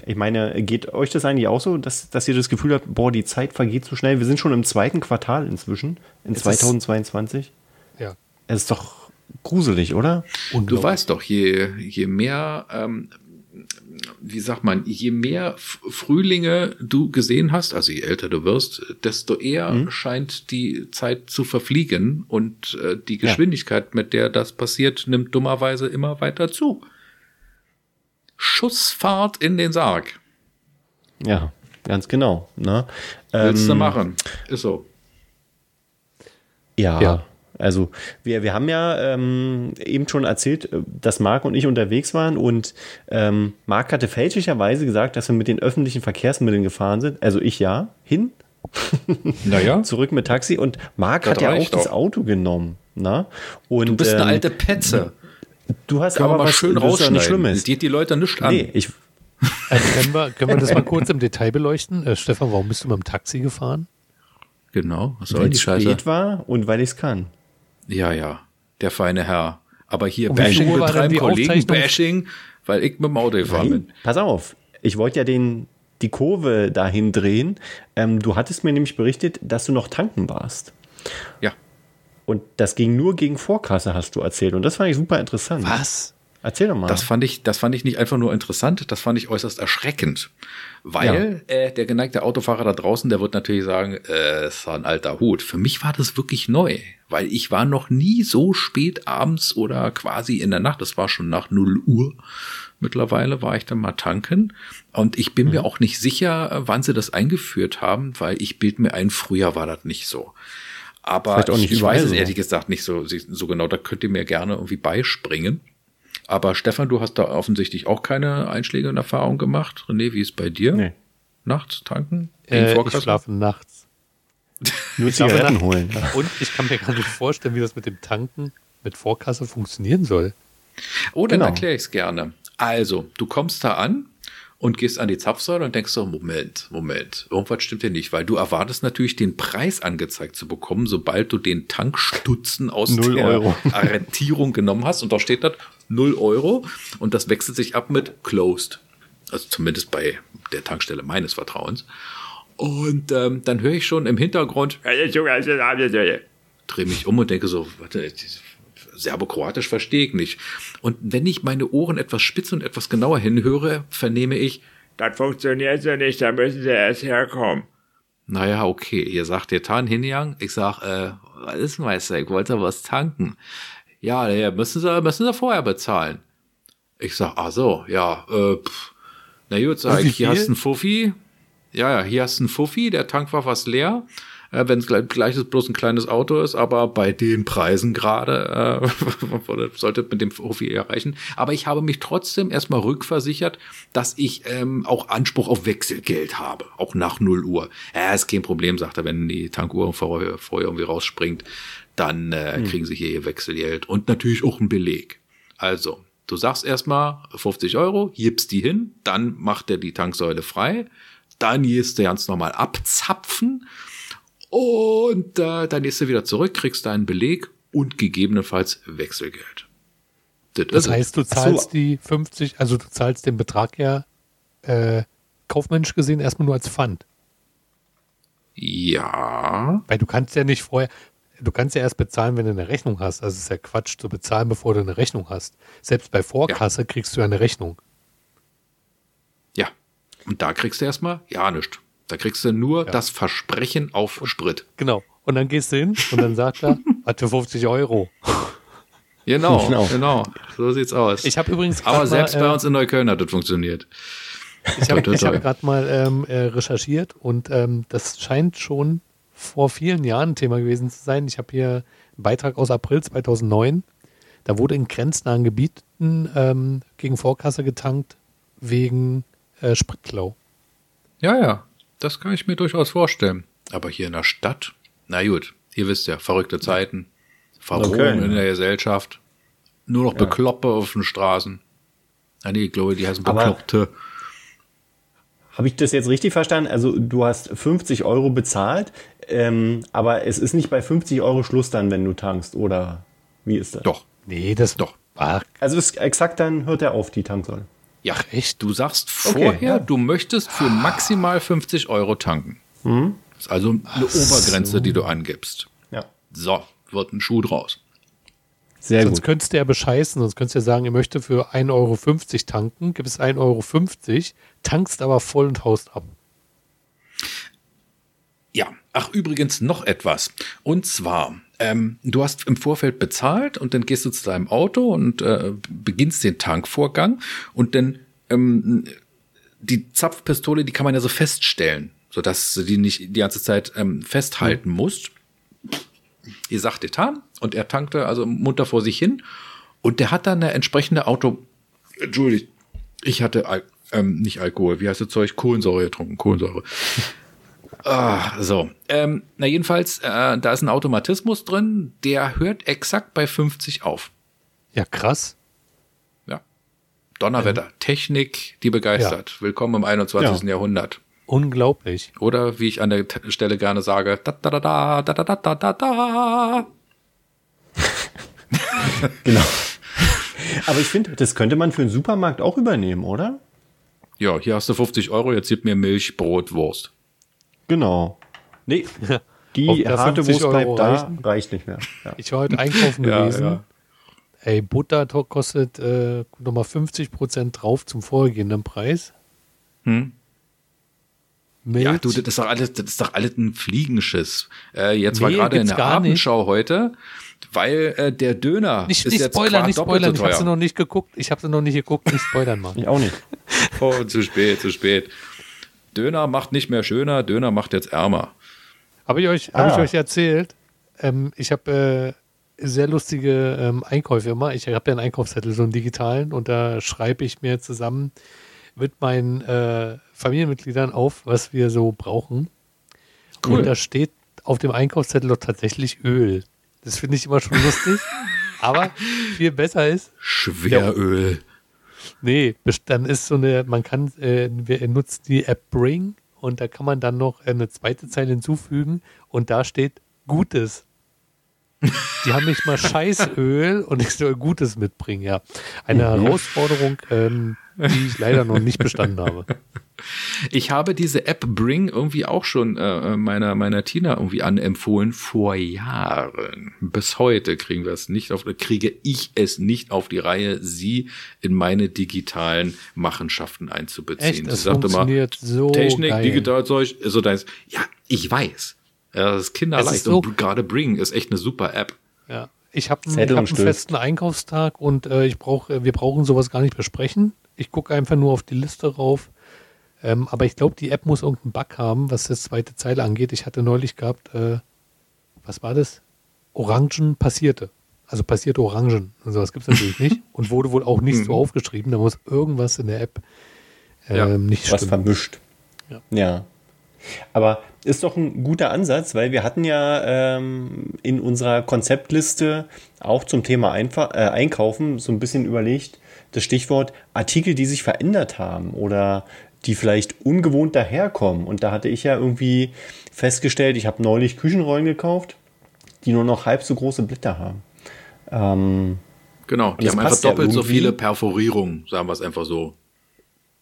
S3: ich meine, geht euch das eigentlich auch so, dass, dass ihr das Gefühl habt, boah, die Zeit vergeht so schnell? Wir sind schon im zweiten Quartal inzwischen, in
S4: Es ist-
S3: 2022.
S4: Ja.
S3: Es ist doch gruselig, oder?
S2: Du weißt doch, je, je mehr, ähm, wie sagt man, je mehr Frühlinge du gesehen hast, also je älter du wirst, desto eher scheint die Zeit zu verfliegen und äh, die Geschwindigkeit, mit der das passiert, nimmt dummerweise immer weiter zu. Schussfahrt in den Sarg.
S3: Ja, ganz genau. Ne?
S2: Willst du
S3: Ähm,
S2: machen? Ist so.
S3: Ja.
S4: Ja.
S3: Also wir, wir haben ja ähm, eben schon erzählt, äh, dass Marc und ich unterwegs waren und ähm, Marc hatte fälschlicherweise gesagt, dass wir mit den öffentlichen Verkehrsmitteln gefahren sind. Also ich ja, hin, [LAUGHS]
S2: Naja,
S3: zurück mit Taxi und Marc
S2: Das
S3: hat ja auch
S2: reicht
S3: das
S2: auch.
S3: Auto genommen. Na? Und,
S2: du bist eine
S3: ähm,
S2: alte Petze.
S3: Du hast
S2: Können
S3: aber
S2: mal
S3: was
S2: schön rausschneiden.
S3: nicht Schlimmes.
S2: Das geht die Leute nicht an.
S3: Nee, ich,
S4: Also können, wir, können wir das mal kurz im Detail beleuchten? Äh, Stefan, warum bist du mit dem Taxi gefahren?
S2: Genau, was soll
S3: weil
S2: die
S3: es
S2: Scheiße?
S3: spät war und weil ich es kann.
S2: Ja, ja, der feine Herr. Aber hier
S4: Um
S2: Bashing
S4: war
S2: betreiben, Kollegen? Bashing, weil ich mit dem Auto gefahren bin.
S3: Pass auf. Ich wollte ja den, die Kurve dahin drehen. Ähm, du hattest mir nämlich berichtet, dass du noch tanken warst.
S2: Ja.
S3: Und das ging nur gegen Vorkasse, hast du erzählt. Und das fand ich super interessant.
S4: Was?
S3: Erzähl doch mal.
S2: Das fand ich, das fand ich nicht einfach nur interessant, das fand ich äußerst erschreckend. Weil äh, der geneigte Autofahrer da draußen, der wird natürlich sagen, äh, ist ein alter Hut. Für mich war das wirklich neu, weil ich war noch nie so spät abends oder quasi in der Nacht, das war schon nach 0 Uhr. Mittlerweile war ich dann mal tanken und ich bin
S3: Mhm.
S2: mir auch nicht sicher, wann sie das eingeführt haben, weil ich bild mir ein, früher war das nicht so. Aber
S3: Vielleicht auch
S2: ich,
S3: nicht
S2: ich weiß es ehrlich gesagt nicht so, so genau. Da könnt ihr mir gerne irgendwie beispringen. Aber Stefan, du hast da offensichtlich auch keine Einschläge in Erfahrung gemacht. René, wie ist bei dir?
S3: Nee.
S2: Nachts tanken?
S4: Äh, ich schlafe nachts.
S3: Nur Zigaretten
S4: nachts.
S3: holen.
S4: Und ich kann mir gar nicht vorstellen, wie das mit dem Tanken mit Vorkasse funktionieren soll.
S2: Oh, dann
S3: Genau.
S2: erkläre ich es gerne. Also, du kommst da an und gehst an die Zapfsäule und denkst so, Moment, Moment, irgendwas stimmt hier nicht, weil du erwartest natürlich den Preis angezeigt zu bekommen, sobald du den Tankstutzen aus
S3: Null
S2: der
S3: Euro. [LAUGHS]
S2: Arrentierung genommen hast und da steht das 0 Euro und das wechselt sich ab mit closed. Also zumindest bei der Tankstelle meines Vertrauens. Und ähm, dann höre ich schon im Hintergrund, drehe mich um und denke so, warte, Serbo-Kroatisch verstehe ich nicht. Und wenn ich meine Ohren etwas spitz und etwas genauer hinhöre, vernehme ich,
S5: Das funktioniert so nicht, da müssen sie erst herkommen.
S2: naja, okay, ihr sagt ihr Tan Hinjang. Ich sag, äh, was ist denn, Meister, ich wollte was tanken. Ja, müssen sie, müssen sie vorher bezahlen. Ich sag, ach so, ja, äh, pff. na gut, sag ich, hier hast du einen Fuffi. Ja, ja, hier hast du einen Fuffi, der Tank war fast leer. Äh, Wenn es gleich, gleich ist, bloß ein kleines Auto ist, aber bei den Preisen gerade äh, [LAUGHS] sollte mit dem Fuffi erreichen. Aber ich habe mich trotzdem erstmal rückversichert, dass ich ähm, auch Anspruch auf Wechselgeld habe, auch nach 0 Uhr. Ja, ist kein Problem, sagt er, wenn die Tankuhr vorher, vorher irgendwie rausspringt, dann äh, kriegen sie hier ihr Wechselgeld und natürlich auch einen Beleg. Also, du sagst erstmal 50 Euro, gibst die hin, dann macht er die Tanksäule frei, dann gehst du ganz normal abzapfen und äh, dann gehst du wieder zurück, kriegst deinen Beleg und gegebenenfalls Wechselgeld. Das,
S4: Das heißt, du zahlst die 50, also du zahlst den Betrag ja äh, kaufmännisch gesehen erstmal nur als Pfand.
S2: ja,
S4: Weil du kannst ja nicht vorher, du kannst ja erst bezahlen, wenn du eine Rechnung hast. Also es ist ja Quatsch zu bezahlen, bevor du eine Rechnung hast. Selbst bei Vorkasse kriegst du ja eine Rechnung.
S2: ja. Und da kriegst du erstmal ja nichts. Da kriegst du nur das Versprechen auf Sprit.
S4: Genau. Und dann gehst du hin und dann sagt er, [LAUGHS] für 50 Euro.
S2: Genau, [LAUGHS]
S3: Genau.
S2: genau. So sieht's aus.
S4: Ich habe übrigens
S2: Aber selbst
S4: mal,
S2: bei
S4: äh,
S2: uns in Neukölln hat das funktioniert.
S4: Ich habe hab gerade mal ähm, äh, recherchiert und ähm, das scheint schon vor vielen Jahren ein Thema gewesen zu sein. Ich habe hier einen Beitrag aus April 2009. Da wurde in grenznahen Gebieten ähm, gegen Vorkasse getankt wegen äh, Spritklau.
S2: Ja, ja, das kann ich mir durchaus vorstellen. Aber hier in der Stadt, na gut, ihr wisst ja, verrückte Zeiten, Verrohung
S3: Okay.
S2: in der Gesellschaft, nur noch Bekloppe auf den Straßen. Ah, nee, ich glaube, die heißen Bekloppte.
S3: Habe ich das jetzt richtig verstanden? Also du hast 50 Euro bezahlt, ähm, aber es ist nicht bei 50 Euro Schluss dann, wenn du tankst, oder wie ist das?
S2: Doch,
S4: Nee, das
S2: Doch.
S4: Ach,
S3: Also ist exakt dann hört er auf, die Tanksäule.
S2: Ja,
S4: echt?
S2: Du sagst
S3: Okay,
S2: vorher,
S3: ja.
S2: du möchtest für maximal 50 Euro tanken.
S3: Mhm.
S2: Das ist also eine Obergrenze, die du angibst.
S3: Ja.
S2: So, wird ein Schuh draus.
S3: Sehr
S4: Sonst
S3: gut.
S4: könntest du ja bescheißen, sonst könntest du ja sagen, ihr möchte für 1,50 Euro tanken, gibst 1,50 Euro, tankst aber voll und haust ab.
S2: Ja, ach übrigens noch etwas. Und zwar, ähm, du hast im Vorfeld bezahlt und dann gehst du zu deinem Auto und äh, beginnst den Tankvorgang und dann ähm, die Zapfpistole, die kann man ja so feststellen, sodass du die nicht die ganze Zeit ähm, festhalten musst. die Sache getan und er tankte also munter vor sich hin und der hat dann eine entsprechende Auto, entschuldigt, ich hatte Al ähm, nicht Alkohol, wie heißt das Zeug? Kohlensäure getrunken, Kohlensäure. [LAUGHS] Ah, so. Ähm, na jedenfalls, äh, da ist ein Automatismus drin, der hört exakt bei 50 auf.
S4: Ja, krass.
S2: Ja. Donnerwetter, Technik, die begeistert. Willkommen im 21.
S3: Ja.
S2: Jahrhundert.
S4: Unglaublich.
S2: Oder wie ich an der T Stelle gerne sage, da da da da da da da da da. [LAUGHS]
S3: Genau. Aber ich finde, das könnte man für einen Supermarkt auch übernehmen, oder?
S2: Ja, hier hast du 50 Euro, jetzt gib mir Milch, Brot, Wurst.
S3: Genau. Nee, [LAUGHS] die harte
S4: 50
S3: Wurst bleibt da,
S4: reichen?
S3: reicht nicht mehr. Ja.
S4: Ich war heute einkaufen [LAUGHS]
S2: Ja,
S4: gewesen.
S2: ja.
S4: Ey, Butter kostet äh, nochmal 50% drauf zum vorhergehenden Preis.
S2: Hm?
S4: Milch.
S2: Ja, du, das ist doch alles, das ist doch alles ein Fliegenschiss. Äh, jetzt war
S4: Nee,
S2: gerade in der
S4: gar nicht.
S2: Abendschau heute, weil äh, der Döner
S4: nicht,
S2: ist
S4: nicht
S2: jetzt
S4: spoilern,
S2: qua
S4: nicht
S2: doppelt
S4: spoilern.
S2: so
S4: Ich habe sie noch nicht geguckt. Ich habe sie noch nicht geguckt. Nicht spoilern mal.
S3: Ich auch nicht. [LAUGHS]
S2: Oh, zu spät, zu spät. Döner macht nicht mehr schöner, Döner macht jetzt ärmer.
S4: Habe ich euch,
S3: Ah.
S4: hab ich euch erzählt? Ähm, ich habe äh, sehr lustige ähm, Einkäufe immer. Ich habe ja einen Einkaufszettel, so einen digitalen, und da schreibe ich mir zusammen mit meinen äh, Familienmitgliedern auf, was wir so brauchen.
S2: Cool.
S4: Und da steht auf dem Einkaufszettel doch tatsächlich Öl. Das finde ich immer schon lustig. [LAUGHS] Aber viel besser ist,
S2: Schweröl.
S4: Nee, dann ist so eine, man kann, äh, wir nutzt die App Bring und da kann man dann noch eine zweite Zeile hinzufügen und da steht Gutes. Die haben nicht mal Scheißöl und ich soll Gutes mitbringen, ja. Eine Herausforderung, ähm, die ich leider noch nicht bestanden habe.
S2: Ich habe diese App Bring irgendwie auch schon äh, meiner, meiner Tina irgendwie anempfohlen vor Jahren. Bis heute kriegen wir es nicht auf, kriege ich es nicht auf die Reihe, sie in meine digitalen Machenschaften einzubeziehen.
S4: Echt,
S2: sie
S4: das
S2: sagte mal,
S4: funktioniert so
S2: Technik,
S4: geil.
S2: Digitalzeug, so deins. Ja, ich weiß. Ja, das ist kinderleicht.
S4: Ist so-
S2: und gerade Bring ist echt eine super App.
S4: Ja. Ich habe einen, hab einen festen Einkaufstag und äh, ich brauch, äh, wir brauchen sowas gar nicht besprechen. Ich gucke einfach nur auf die Liste rauf. Ähm, aber ich glaube, die App muss irgendeinen Bug haben, was das zweite Zeile angeht. Ich hatte neulich gehabt, äh, was war das? Orangen passierte. Also passierte Orangen. Und sowas gibt es natürlich nicht. [LAUGHS] Und wurde wohl auch nicht so aufgeschrieben. Da muss irgendwas in der App ähm,
S2: Ja,
S4: nicht
S3: was
S4: stimmen.
S3: vermischt.
S4: Ja.
S3: ja. Aber ist doch ein guter Ansatz, weil wir hatten ja ähm, in unserer Konzeptliste auch zum Thema Einfa äh, Einkaufen so ein bisschen überlegt, das Stichwort Artikel, die sich verändert haben oder die vielleicht ungewohnt daherkommen. Und da hatte ich ja irgendwie festgestellt, ich habe neulich Küchenrollen gekauft, die nur noch halb so große Blätter haben. Ähm,
S2: Genau, die haben einfach
S3: passt ja
S2: doppelt so viele Perforierungen, sagen wir es einfach so.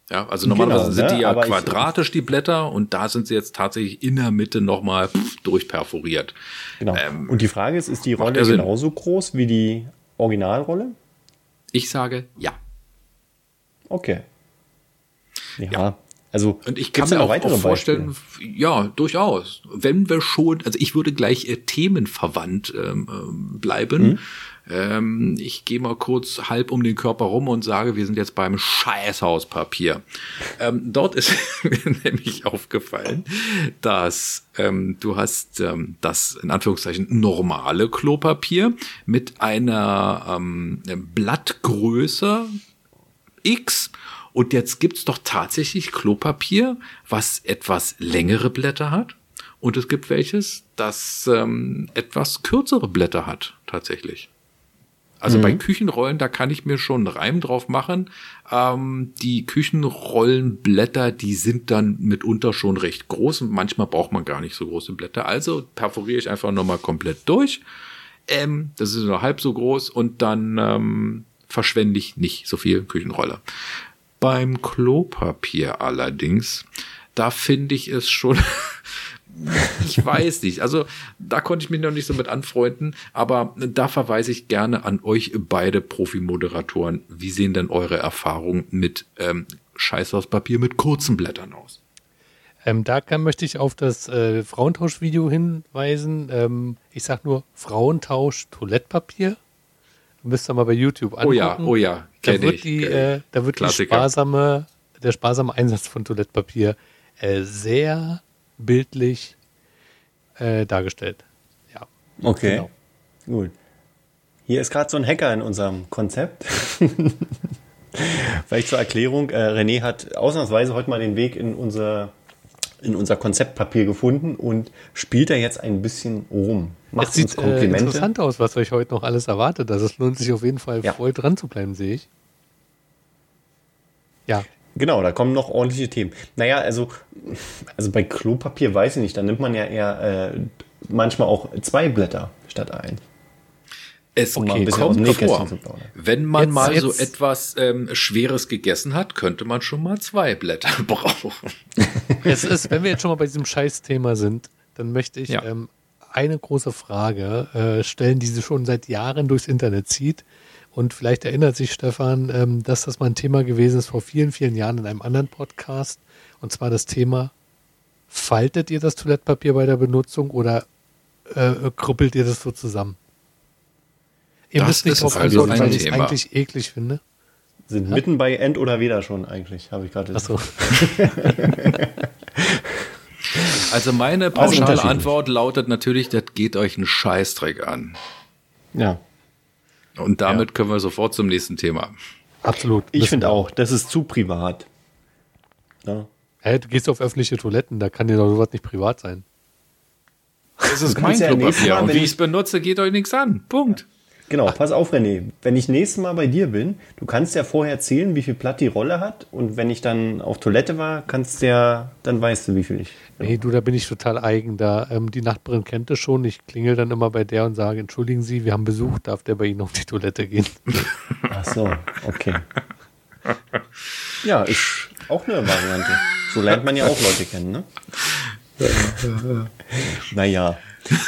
S2: Ja, also normalerweise
S3: Genau,
S2: sind
S3: ne?
S2: die ja
S3: Aber
S2: quadratisch, die Blätter, und da sind sie jetzt tatsächlich in der Mitte nochmal durchperforiert.
S3: genau.
S2: Ähm,
S3: Und die Frage ist, ist die Rolle genauso groß wie die Originalrolle?
S2: Ich sage ja.
S3: Okay. Ja,
S2: Ja.
S3: Also
S2: Und ich kann mir auch, auch vorstellen, ja, durchaus. Wenn wir schon, also ich würde gleich äh, themenverwandt ähm, ähm, bleiben. Ähm, ich gehe mal kurz halb um den Körper rum und sage, wir sind jetzt beim Scheißhauspapier. Ähm, dort ist [LAUGHS] mir nämlich aufgefallen, dass ähm, du hast ähm, das in Anführungszeichen normale Klopapier mit einer ähm, Blattgröße X. Und jetzt gibt's doch tatsächlich Klopapier, was etwas längere Blätter hat. Und es gibt welches, das ähm, etwas kürzere Blätter hat, tatsächlich. Also bei Küchenrollen, da kann ich mir schon einen Reim drauf machen. Ähm, die Küchenrollenblätter, die sind dann mitunter schon recht groß und manchmal braucht man gar nicht so große Blätter. Also perforiere ich einfach nochmal komplett durch. Ähm, das ist nur halb so groß und dann ähm, verschwende ich nicht so viel Küchenrolle. Beim Klopapier allerdings, da finde ich es schon, [LAUGHS] ich weiß nicht, also da konnte ich mich noch nicht so mit anfreunden, aber da verweise ich gerne an euch beide Profi-Moderatoren. Wie sehen denn eure Erfahrungen mit ähm, Scheißhauspapier mit kurzen Blättern aus?
S4: Ähm, da kann, möchte ich auf das äh, Frauentausch-Video hinweisen. Ähm, ich sag nur Frauentausch Toilettpapier. Müsst ihr mal bei YouTube angucken.
S2: Oh ja, oh ja,
S4: Da wird,
S2: ich,
S4: die,
S2: kenn
S4: äh, da wird die sparsame, der sparsame Einsatz von Toilettpapier äh, sehr bildlich äh, dargestellt. Ja.
S3: Okay.
S4: Genau.
S3: Gut. Hier ist gerade so ein Hacker in unserem Konzept. [LAUGHS] Vielleicht zur Erklärung, äh, René hat ausnahmsweise heute mal den Weg in unser, in unser Konzeptpapier gefunden und spielt da jetzt ein bisschen rum. Macht
S4: Es sieht
S3: uns
S4: äh, interessant aus, was euch heute noch alles erwartet. Also es lohnt sich auf jeden Fall
S3: Ja.
S4: voll dran zu bleiben, sehe ich. Ja,
S3: Genau, da kommen noch ordentliche Themen. Naja, also, also bei Klopapier weiß ich nicht, da nimmt man ja eher äh, manchmal auch zwei Blätter statt ein.
S2: Es
S3: Um aus
S2: kommt vor, wenn man
S4: Jetzt-
S2: mal so
S4: jetzt-
S2: etwas ähm, Schweres gegessen hat, könnte man schon mal zwei Blätter [LAUGHS] brauchen.
S4: es ist, wenn wir jetzt schon mal bei diesem Scheißthema sind, dann möchte ich
S2: Ja.
S4: ähm, eine große Frage äh, stellen, die sie schon seit Jahren durchs Internet zieht. Und vielleicht erinnert sich Stefan, ähm, dass das mal ein Thema gewesen ist vor vielen, vielen Jahren in einem anderen Podcast. Und zwar das Thema, faltet ihr das Toilettpapier bei der Benutzung oder äh, krüppelt ihr das so zusammen? Ihr
S2: Das
S4: müsst nicht drauf
S2: also
S4: antworten,
S2: ein
S4: weil ich es eigentlich eklig finde.
S3: Sind mitten bei End oder Weder schon eigentlich, habe ich gerade.
S4: Achso. [LAUGHS] [LAUGHS]
S2: Also meine
S3: Also
S2: pauschale
S3: unterschiedlich.
S2: Antwort lautet natürlich, das geht euch einen Scheißdreck an.
S3: Ja,
S2: Und damit können wir sofort zum nächsten Thema.
S4: Absolut.
S3: ich finde auch, das ist zu privat. Ja.
S4: Hä, du gehst auf öffentliche Toiletten, da kann dir doch sowas nicht privat sein.
S2: Es ist mein
S3: ja
S2: Klopapier
S3: Mal,
S2: und
S3: wenn
S2: wie
S3: ich-
S2: ich es benutze, geht euch nichts an. Punkt.
S3: Genau, pass auf, René. Wenn ich nächstes Mal bei dir bin, du kannst ja vorher zählen, wie viel Platt die Rolle hat. Und wenn ich dann auf Toilette war, kannst du ja, dann weißt du, wie viel ich.
S4: Nee, du, da bin ich total eigen. Da, ähm, die Nachbarin kennt es schon. Ich klingel dann immer bei der und sage, entschuldigen Sie, wir haben Besuch, darf der bei Ihnen auf die Toilette gehen? [LAUGHS]
S3: Ach so, okay. Ja, ist auch eine Variante. So lernt man ja auch Leute kennen, ne? naja.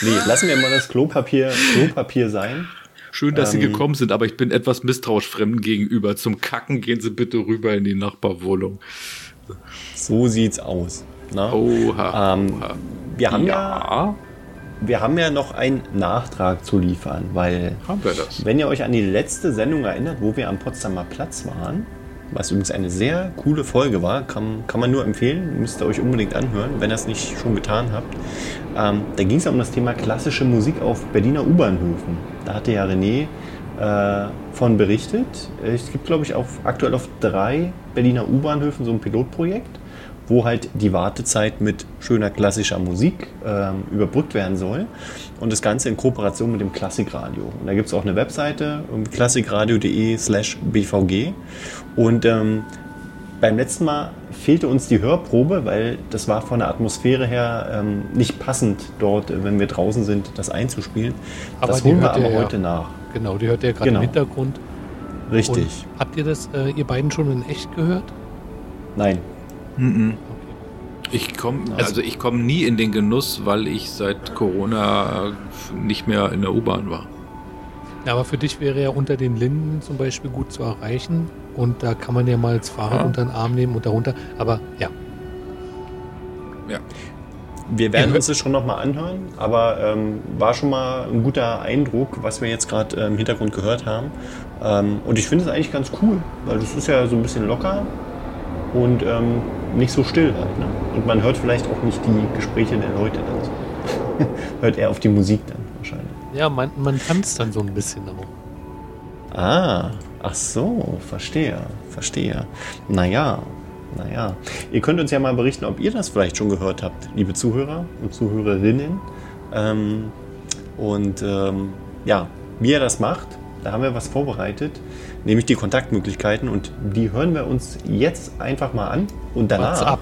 S3: Nee, lassen wir mal das Klopapier, Klopapier sein.
S2: Schön, dass Sie
S3: Ähm.
S2: gekommen sind, aber ich bin etwas misstrauisch Fremden gegenüber. Zum Kacken gehen Sie bitte rüber in die Nachbarwohnung.
S3: So sieht's aus. Na?
S2: Oha.
S3: Ähm,
S2: oha.
S3: wir, haben ja.
S2: ja,
S3: wir haben ja noch einen Nachtrag zu liefern, weil
S2: haben wir das.
S3: Wenn ihr euch an die letzte Sendung erinnert, wo wir am Potsdamer Platz waren, was übrigens eine sehr coole Folge war, kann, kann man nur empfehlen, müsst ihr euch unbedingt anhören, wenn ihr es nicht schon getan habt. Ähm, da ging es ja um das Thema klassische Musik auf Berliner U-Bahnhöfen. Da hatte ja René äh, von berichtet. Es gibt, glaube ich, auf, aktuell auf drei Berliner U-Bahnhöfen so ein Pilotprojekt, wo halt die Wartezeit mit schöner klassischer Musik ähm, überbrückt werden soll. Und das Ganze in Kooperation mit dem Klassikradio. Und da gibt es auch eine Webseite, um klassikradio.de slash bvg. Und ähm, beim letzten Mal fehlte uns die Hörprobe, weil das war von der Atmosphäre her ähm, nicht passend dort, äh, wenn wir draußen sind, das einzuspielen.
S4: Aber
S3: das holen wir aber
S4: ja.
S3: heute nach.
S4: Genau, die hört ihr gerade
S3: Genau.
S4: im Hintergrund.
S3: Richtig.
S4: Und habt ihr das, äh, ihr beiden schon in echt gehört?
S3: Nein.
S2: Ich komme also ich komme nie in den Genuss, weil ich seit Corona nicht mehr in der U-Bahn war.
S4: Ja, aber für dich wäre ja unter den Linden zum Beispiel gut zu erreichen. Und da kann man ja mal das Fahrrad
S2: Ja.
S4: unter den Arm nehmen und darunter. Aber ja,
S2: Ja.
S3: Wir werden
S4: Ja.
S3: uns das schon nochmal anhören, aber ähm, war schon mal ein guter Eindruck, was wir jetzt gerade äh, im Hintergrund gehört haben. Ähm, und ich finde es eigentlich ganz cool, weil das ist ja so ein bisschen locker und ähm, nicht so still halt. Ne? Und man hört vielleicht auch nicht die Gespräche der Leute dann [LAUGHS] hört eher auf die Musik dann.
S4: Ja man, man tanzt dann so ein bisschen auch.
S3: Ah, ach so, verstehe, verstehe. Naja, naja. Ihr könnt uns ja mal berichten, ob ihr das vielleicht schon gehört habt, liebe Zuhörer und Zuhörerinnen. Ähm, und ähm, ja, wie ihr das macht, da haben wir was vorbereitet, nämlich die Kontaktmöglichkeiten und die hören wir uns jetzt einfach mal an und danach.
S4: What's up?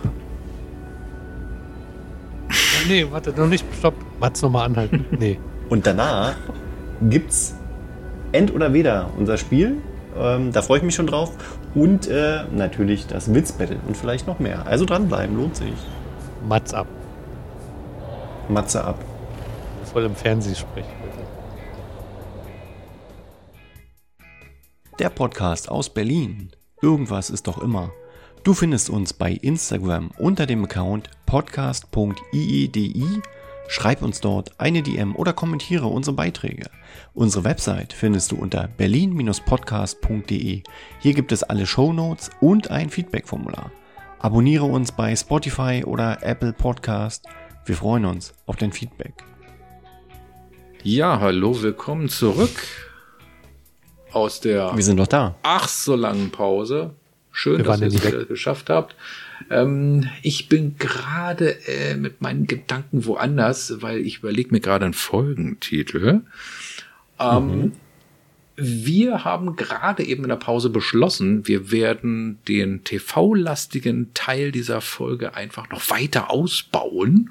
S4: [LAUGHS] nee, warte, noch nicht. Stopp. Mats nochmal anhalten. Nee.
S3: Und danach gibt's End oder Weder, unser Spiel. Ähm, da freue ich mich schon drauf. Und äh, natürlich das Witzbattle und vielleicht noch mehr. Also dranbleiben, lohnt sich.
S4: Mats ab.
S3: Matze ab.
S4: Voll im Fernsehen sprechen, bitte.
S3: Der Podcast aus Berlin. Irgendwas ist doch immer. Du findest uns bei Instagram unter dem Account podcast.iedi. Schreib uns dort eine DM oder kommentiere unsere Beiträge. Unsere Website findest du unter berlin-podcast.de. Hier gibt es alle Shownotes und ein Feedback-Formular. Abonniere uns bei Spotify oder Apple Podcast. Wir freuen uns auf dein Feedback.
S2: Ja, hallo, willkommen zurück aus der
S3: Wir sind noch da.
S2: ach so langen Pause. Schön, dass ihr es geschafft habt. Ähm, ich bin gerade äh, mit meinen Gedanken woanders, weil ich überlege mir gerade einen Folgentitel. Ähm, Wir haben gerade eben in der Pause beschlossen, wir werden den TV-lastigen Teil dieser Folge einfach noch weiter ausbauen.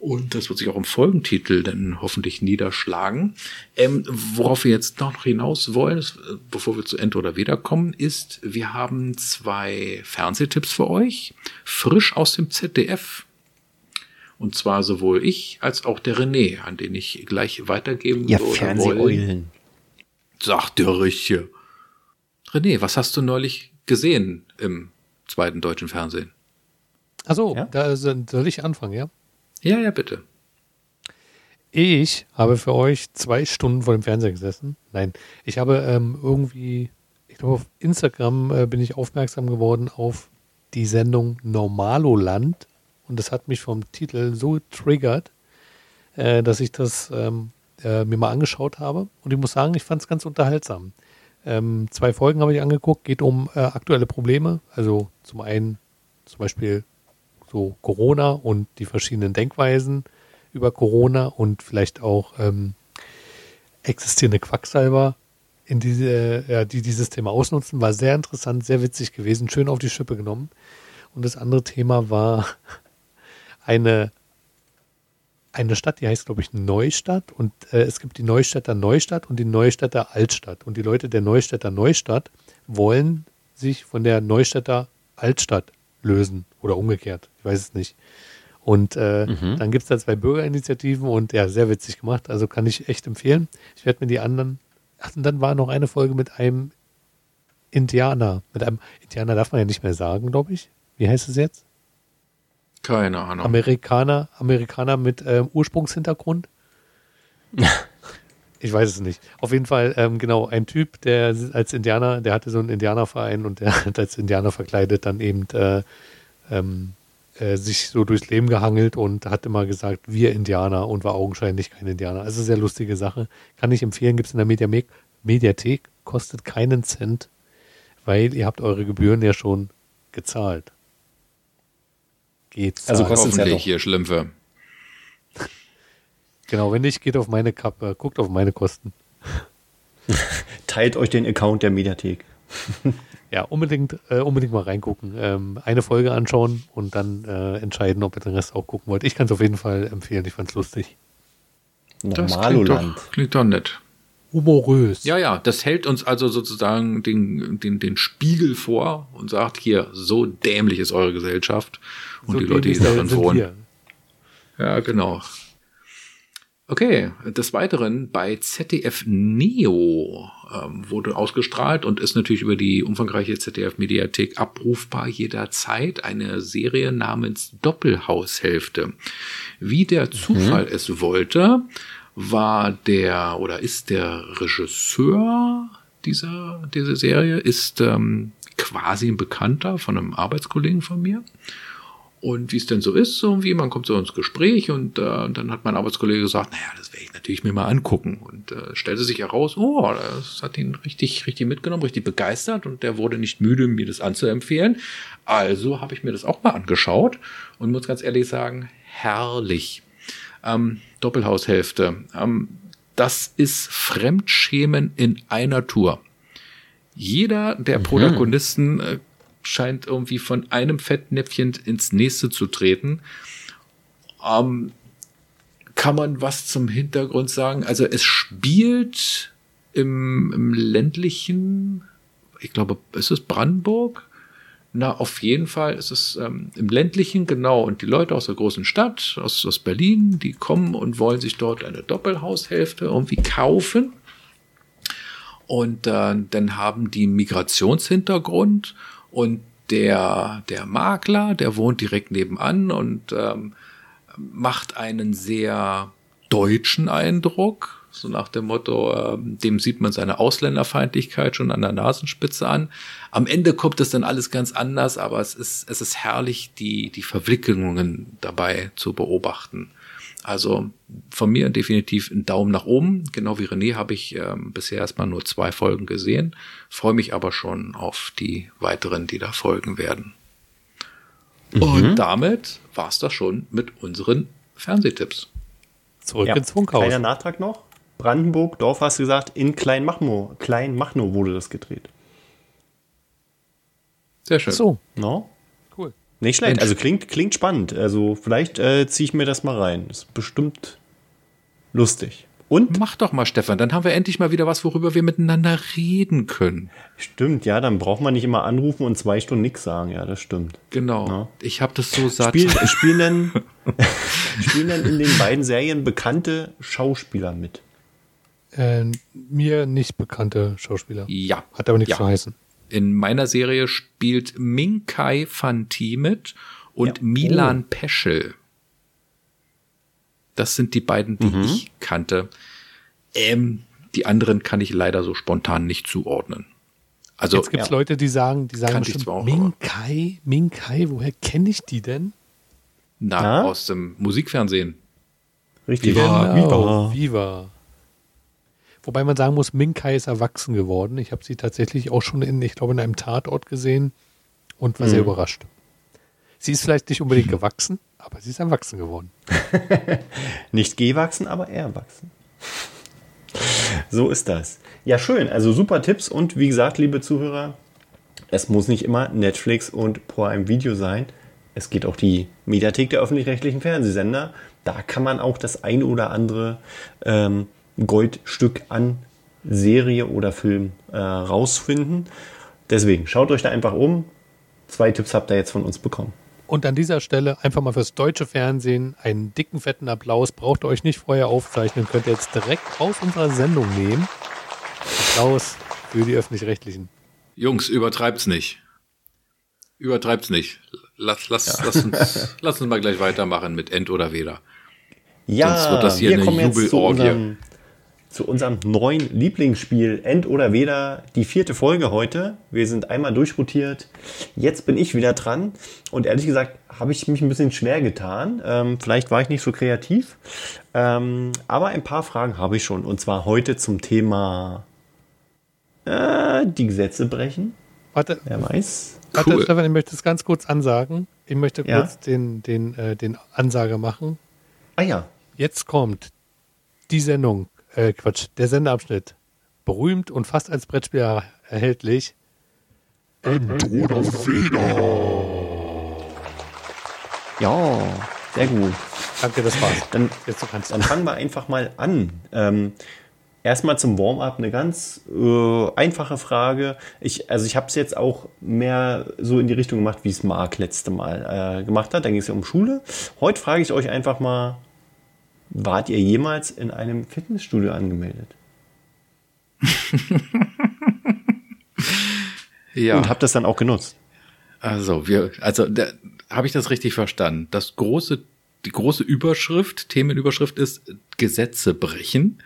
S2: Und das wird sich auch im Folgentitel dann hoffentlich niederschlagen. Ähm, worauf wir jetzt noch hinaus wollen, ist, äh, bevor wir zu End oder Weder kommen, ist, wir haben zwei Fernsehtipps für euch, frisch aus dem ZDF. Und zwar sowohl ich als auch der René, an den ich gleich weitergeben
S3: Ihr
S2: würde.
S3: Fernseheulen.
S2: Sagt der Richtige. René, was hast du neulich gesehen im zweiten deutschen Fernsehen?
S4: Achso,
S3: Ja?
S4: da sind- soll ich anfangen, ja?
S2: Ja, ja, bitte.
S4: Ich habe für euch zwei Stunden vor dem Fernseher gesessen. Nein, ich habe ähm, irgendwie, ich glaube, auf Instagram äh, bin ich aufmerksam geworden auf die Sendung Normaloland. Und das hat mich vom Titel so triggert, äh, dass ich das ähm, äh, mir mal angeschaut habe. Und ich muss sagen, ich fand es ganz unterhaltsam. Ähm, zwei Folgen habe ich angeguckt, geht um äh, aktuelle Probleme. Also zum einen zum Beispiel so Corona und die verschiedenen Denkweisen über Corona und vielleicht auch ähm, existierende Quacksalber, in diese, ja, die dieses Thema ausnutzen, war sehr interessant, sehr witzig gewesen, schön auf die Schippe genommen. Und das andere Thema war [LAUGHS] eine, eine Stadt, die heißt, glaube ich, Neustadt. Und äh, es gibt die Neustädter Neustadt und die Neustädter Altstadt. Und die Leute der Neustädter Neustadt wollen sich von der Neustädter Altstadt lösen oder umgekehrt. Ich weiß es nicht. Und äh, dann gibt es da zwei Bürgerinitiativen und ja, sehr witzig gemacht. Also kann ich echt empfehlen. Ich werde mir die anderen. Ach, und dann war noch eine Folge mit einem Indianer. Mit einem Indianer darf man ja nicht mehr sagen, glaube ich. Wie heißt es jetzt?
S2: Keine Ahnung.
S4: Amerikaner, Amerikaner mit ähm, Ursprungshintergrund. [LAUGHS] ich weiß es nicht. Auf jeden Fall, ähm, genau, ein Typ, der als Indianer, der hatte so einen Indianerverein und der [LAUGHS] hat als Indianer verkleidet dann eben äh, ähm, äh, sich so durchs Leben gehangelt und hat immer gesagt, wir Indianer und war augenscheinlich kein Indianer. Also sehr lustige Sache. Kann ich empfehlen, gibt es in der Mediathek, Mediathek, kostet keinen Cent, weil ihr habt eure Gebühren ja schon gezahlt. Geht's.
S3: Also kostet's ja
S2: Hoffentlich
S3: doch.
S2: hier Schlümpfe. [LAUGHS]
S4: Genau, wenn nicht, geht auf meine Kappe, guckt auf meine Kosten. [LAUGHS]
S3: Teilt euch den Account der Mediathek. [LAUGHS]
S4: Ja, unbedingt, äh, unbedingt mal reingucken. Ähm, eine Folge anschauen und dann äh, entscheiden, ob ihr den Rest auch gucken wollt. Ich kann es auf jeden Fall empfehlen, ich fand's lustig.
S2: Das klingt doch, klingt doch nett.
S4: Humorös.
S2: Ja, ja, das hält uns also sozusagen den, den, den Spiegel vor und sagt hier, so dämlich ist eure Gesellschaft und
S4: So
S2: die Leute, die darin wohnen. Ja, genau. Okay, des Weiteren bei ZDF Neo ähm, wurde ausgestrahlt und ist natürlich über die umfangreiche ZDF-Mediathek abrufbar jederzeit eine Serie namens Doppelhaushälfte. Wie der Zufall es wollte, war der oder ist der Regisseur dieser, dieser Serie, ist ähm, quasi ein Bekannter von einem Arbeitskollegen von mir. Und wie es denn so ist, irgendwie, man kommt so ins Gespräch und äh, dann hat mein Arbeitskollege gesagt, naja, das werde ich natürlich mir mal angucken. Und äh, stellte sich heraus, oh, das hat ihn richtig, richtig mitgenommen, richtig begeistert und der wurde nicht müde, mir das anzuempfehlen. Also habe ich mir das auch mal angeschaut und muss ganz ehrlich sagen, herrlich. Ähm, Doppelhaushälfte. Ähm, das ist Fremdschämen in einer Tour. Jeder der Protagonisten äh, scheint irgendwie von einem Fettnäpfchen ins nächste zu treten. Ähm, kann man was zum Hintergrund sagen? Also es spielt im, im ländlichen, ich glaube, ist es Brandenburg? Na, auf jeden Fall ist es ähm, im ländlichen, genau. Und die Leute aus der großen Stadt, aus, aus Berlin, die kommen und wollen sich dort eine Doppelhaushälfte irgendwie kaufen. Und äh, dann haben die Migrationshintergrund und der, der Makler, der wohnt direkt nebenan und ähm, macht einen sehr deutschen Eindruck. So nach dem Motto, ähm, dem sieht man seine Ausländerfeindlichkeit schon an der Nasenspitze an. Am Ende kommt es dann alles ganz anders, aber es ist, es ist herrlich, die, die Verwicklungen dabei zu beobachten. Also von mir definitiv ein Daumen nach oben. Genau wie René habe ich ähm, bisher erstmal nur zwei Folgen gesehen, freue mich aber schon auf die weiteren, die da folgen werden. Und damit war es das schon mit unseren Fernsehtipps.
S4: Zurück
S3: Ja.
S4: ins Funkhaus.
S3: Kleiner Nachtrag noch. Brandenburg, Dorf hast du gesagt, in Kleinmachnow, Kleinmachnow wurde das gedreht.
S2: Sehr schön.
S4: So,
S3: No? Nicht schlecht.
S2: Mensch.
S3: Also klingt, klingt spannend. Also vielleicht äh, ziehe ich mir das mal rein. Ist bestimmt lustig. Und?
S2: Mach doch mal, Stefan, dann haben wir endlich mal wieder was, worüber wir miteinander reden können.
S3: Stimmt, ja, dann braucht man nicht immer anrufen und zwei Stunden nichts sagen. Ja, das stimmt.
S2: Genau.
S3: Ja.
S2: Ich habe das so satt.
S3: Spielen, [LAUGHS] spielen, denn, [LAUGHS] spielen denn in den beiden Serien bekannte Schauspieler mit?
S4: Äh, mir nicht bekannte Schauspieler.
S2: Ja.
S4: Hat aber nichts
S2: Ja.
S4: zu heißen.
S2: In meiner Serie spielt Minkai Fanti mit und
S3: Ja.
S2: Milan Peschel. Das sind die beiden, die
S3: Mhm.
S2: ich kannte. Ähm, die anderen kann ich leider so spontan nicht zuordnen. Also,
S4: Jetzt gibt es
S3: ja.
S4: Leute, die sagen, die sagen bestimmt,
S2: zwar auch,
S4: Minkai, Minkai, woher kenne ich die denn?
S2: na,
S3: Na?
S2: aus dem Musikfernsehen.
S3: Richtig.
S2: Viva.
S4: Genau, Viva. Wobei man sagen muss, Minkai ist erwachsen geworden. Ich habe sie tatsächlich auch schon in, ich glaube, in einem Tatort gesehen und war
S2: Mhm.
S4: sehr überrascht. Sie ist vielleicht nicht unbedingt [LAUGHS] gewachsen, aber sie ist erwachsen geworden. [LAUGHS]
S3: Nicht gewachsen, aber erwachsen. So ist das. Ja, schön. Also super Tipps und wie gesagt, liebe Zuhörer, es muss nicht immer Netflix und Prime Video sein. Es geht auch die Mediathek der öffentlich-rechtlichen Fernsehsender. Da kann man auch das ein oder andere ähm, Goldstück an Serie oder Film äh, rausfinden. Deswegen schaut euch da einfach um. Zwei Tipps habt ihr jetzt von uns bekommen.
S4: Und an dieser Stelle einfach mal fürs deutsche Fernsehen einen dicken, fetten Applaus. Braucht ihr euch nicht vorher aufzeichnen, könnt ihr jetzt direkt aus unserer Sendung nehmen. Applaus für die Öffentlich-Rechtlichen.
S2: Jungs, übertreibt's nicht. Übertreibt's nicht. Lass, lass, lass, uns, [LAUGHS] lass uns mal gleich weitermachen mit End oder Weder.
S3: Ja,
S2: Sonst wird das hier eine
S3: kommen jetzt zu
S2: Jubelorgie.
S3: unserem, zu unserem neuen Lieblingsspiel End oder Weder. Die vierte Folge heute. Wir sind einmal durchrotiert. Jetzt bin ich wieder dran. Und ehrlich gesagt habe ich mich ein bisschen schwer getan. Ähm, vielleicht war ich nicht so kreativ. Ähm, aber ein paar Fragen habe ich schon. Und zwar heute zum Thema äh, die Gesetze brechen.
S4: Warte,
S3: Wer weiß.
S4: warte
S2: Cool.
S4: Stefan, ich möchte es ganz kurz ansagen. Ich möchte
S3: Ja.
S4: kurz den, den, äh, den Ansage machen.
S3: Ah ja.
S4: Jetzt kommt die Sendung, äh, Quatsch, der Sendeabschnitt. Berühmt und fast als Brettspiel er erhältlich.
S3: Ja, sehr gut.
S4: Danke, das war's.
S3: Dann
S4: Jetzt.
S3: Dann fangen wir einfach mal an. Ähm, erstmal zum Warm-up eine ganz äh, einfache Frage. Ich, also ich habe es jetzt auch mehr so in die Richtung gemacht, wie es Marc letzte Mal äh, gemacht hat. Da ging es ja um Schule. Heute frage ich euch einfach mal, wart ihr jemals in einem Fitnessstudio angemeldet? [LAUGHS]
S2: Ja.
S3: Und habt das dann auch genutzt?
S2: Also, wir, also, habe ich das richtig verstanden? Das große, die große Überschrift, Themenüberschrift ist Gesetze brechen.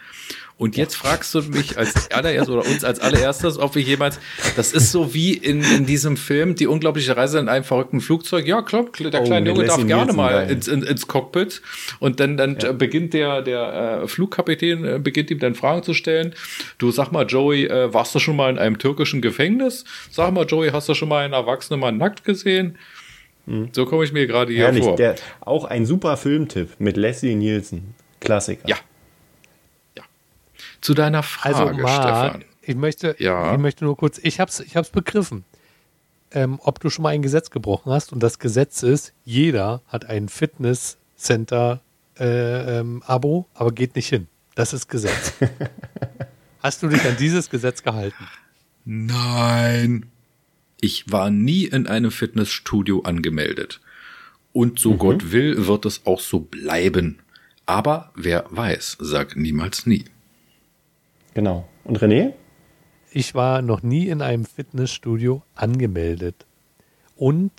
S2: Und jetzt fragst du mich als allererst oder uns als allererstes, ob wir jemals, das ist so wie in, in diesem Film, die unglaubliche Reise in einem verrückten Flugzeug. Ja, klar, der
S3: Oh,
S2: kleine
S3: mit
S2: Junge darf gerne mal ins, in, ins Cockpit. Und dann, dann äh, beginnt der, der äh, Flugkapitän, äh, beginnt ihm dann Fragen zu stellen. Du sag mal, Joey, äh, warst du schon mal in einem türkischen Gefängnis? Sag mal, Joey, hast du schon mal einen erwachsenen Mann nackt gesehen? So komme ich mir gerade hier
S3: Hm. Herrlich.
S2: vor.
S3: Der, auch ein super Filmtipp mit Leslie Nielsen. Klassiker.
S2: Ja. Ja. Zu deiner Frage,
S4: Also, Marc,
S2: Stefan.
S4: ich möchte,
S2: Ja.
S4: ich möchte nur kurz, ich hab's, ich hab's begriffen. Ähm, ob du schon mal ein Gesetz gebrochen hast und das Gesetz ist, jeder hat ein Fitnesscenter äh, ähm, Abo, aber geht nicht hin. Das ist Gesetz. [LAUGHS] hast du dich an dieses Gesetz gehalten?
S2: Nein. Ich war nie in einem Fitnessstudio angemeldet. Und
S3: Mhm.
S2: so Gott will, wird es auch so bleiben. Aber wer weiß, sag niemals nie.
S3: Genau. Und René?
S4: Ich war noch nie in einem Fitnessstudio angemeldet. Und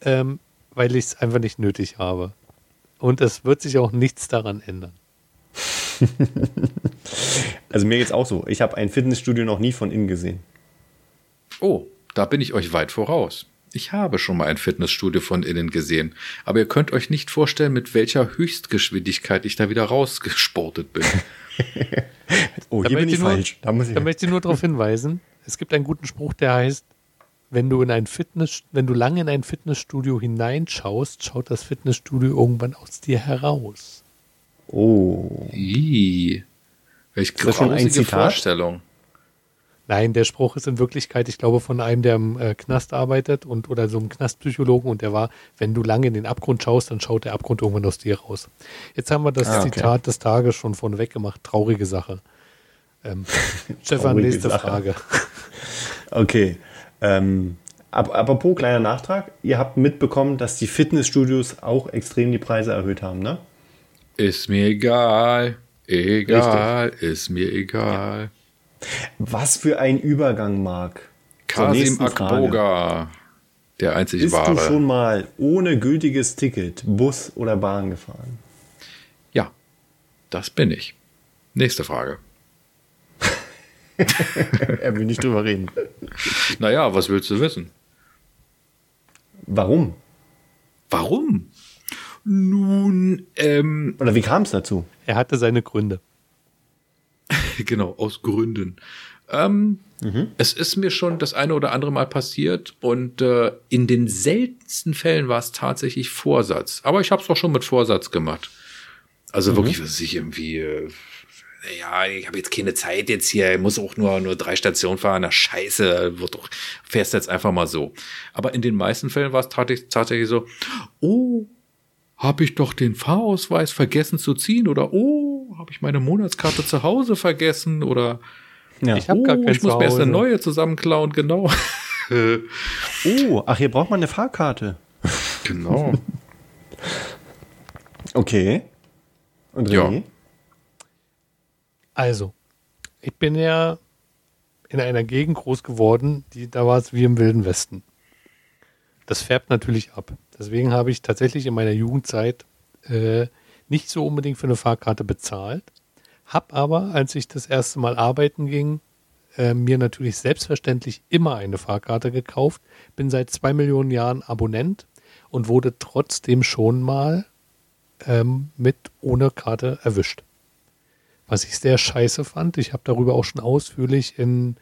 S4: ähm, weil ich es einfach nicht nötig habe. Und es wird sich auch nichts daran ändern. [LAUGHS]
S3: Also mir geht's auch so. Ich habe ein Fitnessstudio noch nie von innen gesehen.
S2: Oh, da bin ich euch weit voraus. Ich habe schon mal ein Fitnessstudio von innen gesehen, aber ihr könnt euch nicht vorstellen, mit welcher Höchstgeschwindigkeit ich da wieder rausgesportet bin. [LAUGHS]
S3: Oh,
S4: Da
S3: hier bin
S4: möchte
S3: ich
S4: nur-
S3: falsch. Da muss ich
S4: Da möchte ich nur darauf hinweisen, es gibt einen guten Spruch, der heißt, wenn du in ein Fitness, wenn du lange in ein Fitnessstudio hineinschaust, schaut das Fitnessstudio irgendwann aus dir heraus.
S3: oh.
S2: Ih, welch grausige? Vorstellung.
S4: Nein, der Spruch ist in Wirklichkeit, ich glaube, von einem, der im äh, Knast arbeitet und oder so einem Knastpsychologen und der war, wenn du lange in den Abgrund schaust, dann schaut der Abgrund irgendwann aus dir raus. Jetzt haben wir das
S3: Ah, okay.
S4: Zitat des Tages schon von weggemacht. Traurige Sache. Ähm, [LAUGHS] Stefan,
S3: Traurige
S4: nächste
S3: Sache.
S4: Frage. [LAUGHS]
S3: Okay. Ähm, ap apropos kleiner Nachtrag. Ihr habt mitbekommen, dass die Fitnessstudios auch extrem die Preise erhöht haben, ne?
S2: Ist mir egal. Egal, ist mir egal.
S3: Was für ein Übergang, Marc.
S2: Kasim. Akboga, der einzig
S3: Bist
S2: wahre.
S3: du schon mal ohne gültiges Ticket Bus oder Bahn gefahren?
S2: Ja, das bin ich. Nächste Frage. [LAUGHS]
S3: er will nicht drüber reden.
S2: Naja, was willst du wissen?
S3: Warum?
S2: Warum? Nun, ähm,
S3: Oder wie kam es dazu?
S4: Er hatte seine Gründe. [LAUGHS]
S2: genau, aus Gründen. Ähm, Es ist mir schon das eine oder andere Mal passiert und äh, in den seltensten Fällen war es tatsächlich Vorsatz. Aber ich habe es auch schon mit Vorsatz gemacht. Also wirklich, was ich irgendwie, äh, ja, ich habe jetzt keine Zeit jetzt hier, ich muss auch nur, nur drei Stationen fahren, na scheiße, wird doch, fährst jetzt einfach mal so. Aber in den meisten Fällen war es tatsächlich, tatsächlich so, oh, habe ich doch den Fahrausweis vergessen zu ziehen oder oh, habe ich meine Monatskarte zu Hause vergessen oder
S3: Ja.
S4: Ich hab
S2: oh,
S4: gar kein
S2: ich muss mir erst eine neue zusammenklauen, genau.
S3: Oh, [LAUGHS] ach, hier braucht man eine Fahrkarte. [LAUGHS]
S2: genau. [LAUGHS]
S3: Okay. Und
S2: Ja.
S3: René?
S4: Also, ich bin ja in einer Gegend groß geworden, die, da war es wie im Wilden Westen. Das färbt natürlich ab. Deswegen habe ich tatsächlich in meiner Jugendzeit äh, nicht so unbedingt für eine Fahrkarte bezahlt. Hab aber, als ich das erste Mal arbeiten ging, äh, mir natürlich selbstverständlich immer eine Fahrkarte gekauft. Bin seit zwei Millionen Jahren Abonnent und wurde trotzdem schon mal ähm, mit ohne Karte erwischt. Was ich sehr scheiße fand, ich habe darüber auch schon ausführlich in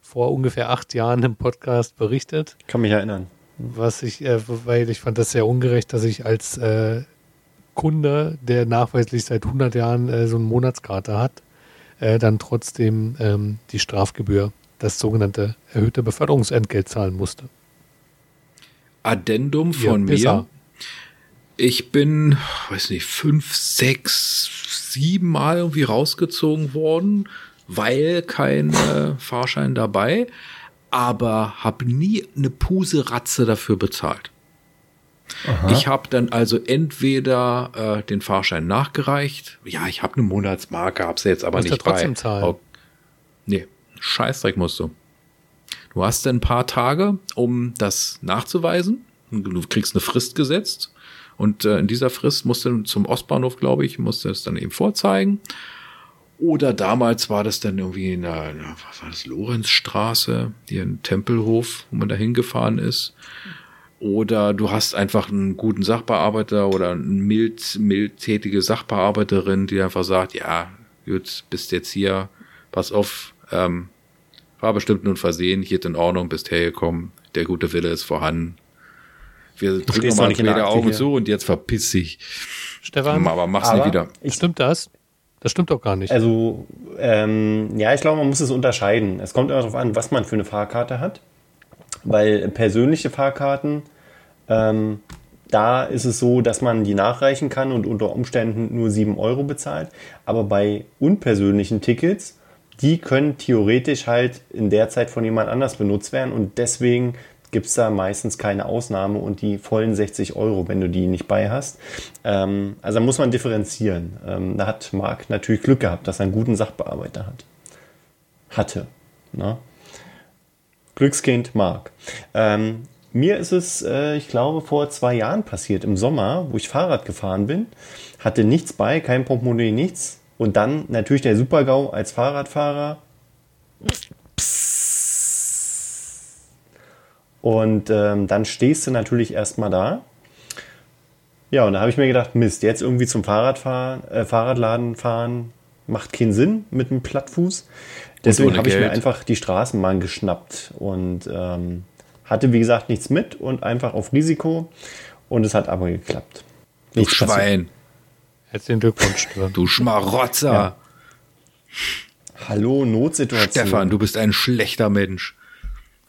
S4: vor ungefähr acht Jahren im Podcast berichtet,
S3: Kann mich erinnern.
S4: was ich, äh, weil ich fand das sehr ungerecht, dass ich als äh, Kunde, der nachweislich seit 100 Jahren äh, so eine Monatskarte hat, äh, dann trotzdem ähm, die Strafgebühr, das sogenannte erhöhte Beförderungsentgelt zahlen musste.
S2: Addendum von
S4: Pisser.
S2: mir. Ich bin, weiß nicht, fünf, sechs, sieben Mal irgendwie rausgezogen worden, weil kein äh, Fahrschein dabei, aber habe nie eine Puseratze dafür bezahlt. Ich habe dann also entweder äh, den Fahrschein nachgereicht, ja, ich habe eine Monatsmarke, hab's jetzt aber
S4: Musst
S2: nicht
S4: ja trotzdem
S2: bei.
S4: zahlen.
S2: Oh, nee, Scheißdreck musst du. Du hast dann ein paar Tage, um das nachzuweisen. Du kriegst eine Frist gesetzt. Und äh, in dieser Frist musst du zum Ostbahnhof, glaube ich, musst du es dann eben vorzeigen. Oder damals war das dann irgendwie in der was war das, Lorenzstraße, hier in Tempelhof, wo man da hingefahren ist. Oder du hast einfach einen guten Sachbearbeiter oder eine mild, mildtätige Sachbearbeiterin, die einfach sagt, ja, gut, bist jetzt hier, pass auf, ähm, war bestimmt nur ein Versehen, hier in Ordnung, bist hergekommen, der gute Wille ist vorhanden. Wir drücken mal beide Augen
S3: hier.
S2: zu und jetzt verpiss dich.
S4: Stefan,
S2: Aber mach's
S3: Aber
S2: nicht wieder.
S3: ich,
S4: stimmt das? Das stimmt doch gar nicht.
S3: Also, ähm, ja, ich glaube, man muss es unterscheiden. Es kommt immer darauf an, was man für eine Fahrkarte hat. Weil persönliche Fahrkarten, ähm, da ist es so, dass man die nachreichen kann und unter Umständen nur 7 Euro bezahlt. Aber bei unpersönlichen Tickets, die können theoretisch halt in der Zeit von jemand anders benutzt werden und deswegen gibt es da meistens keine Ausnahme und die vollen 60 Euro, wenn du die nicht bei hast. Ähm, also da muss man differenzieren. Ähm, da hat Marc natürlich Glück gehabt, dass er einen guten Sachbearbeiter hat. Hatte. Ne? Glückskind Marc. Ähm, mir ist es, äh, ich glaube, vor zwei Jahren passiert, im Sommer, wo ich Fahrrad gefahren bin, hatte nichts bei, kein Portemonnaie, nichts. Und dann natürlich der Supergau als Fahrradfahrer. Und ähm, dann stehst du natürlich erstmal da. Ja, und da habe ich mir gedacht, Mist, jetzt irgendwie zum Fahrradfahren, äh, Fahrradladen fahren, macht keinen Sinn mit einem Plattfuß. Deswegen habe ich mir einfach die Straßenbahn geschnappt und ähm, hatte, wie gesagt, nichts mit und einfach auf Risiko. Und es hat aber geklappt.
S2: Du
S3: Nichts.
S2: Schwein,
S4: Herzlichen Glückwunsch,
S2: du Schmarotzer.
S3: Ja. Hallo, Notsituation.
S2: Stefan, du bist ein schlechter Mensch.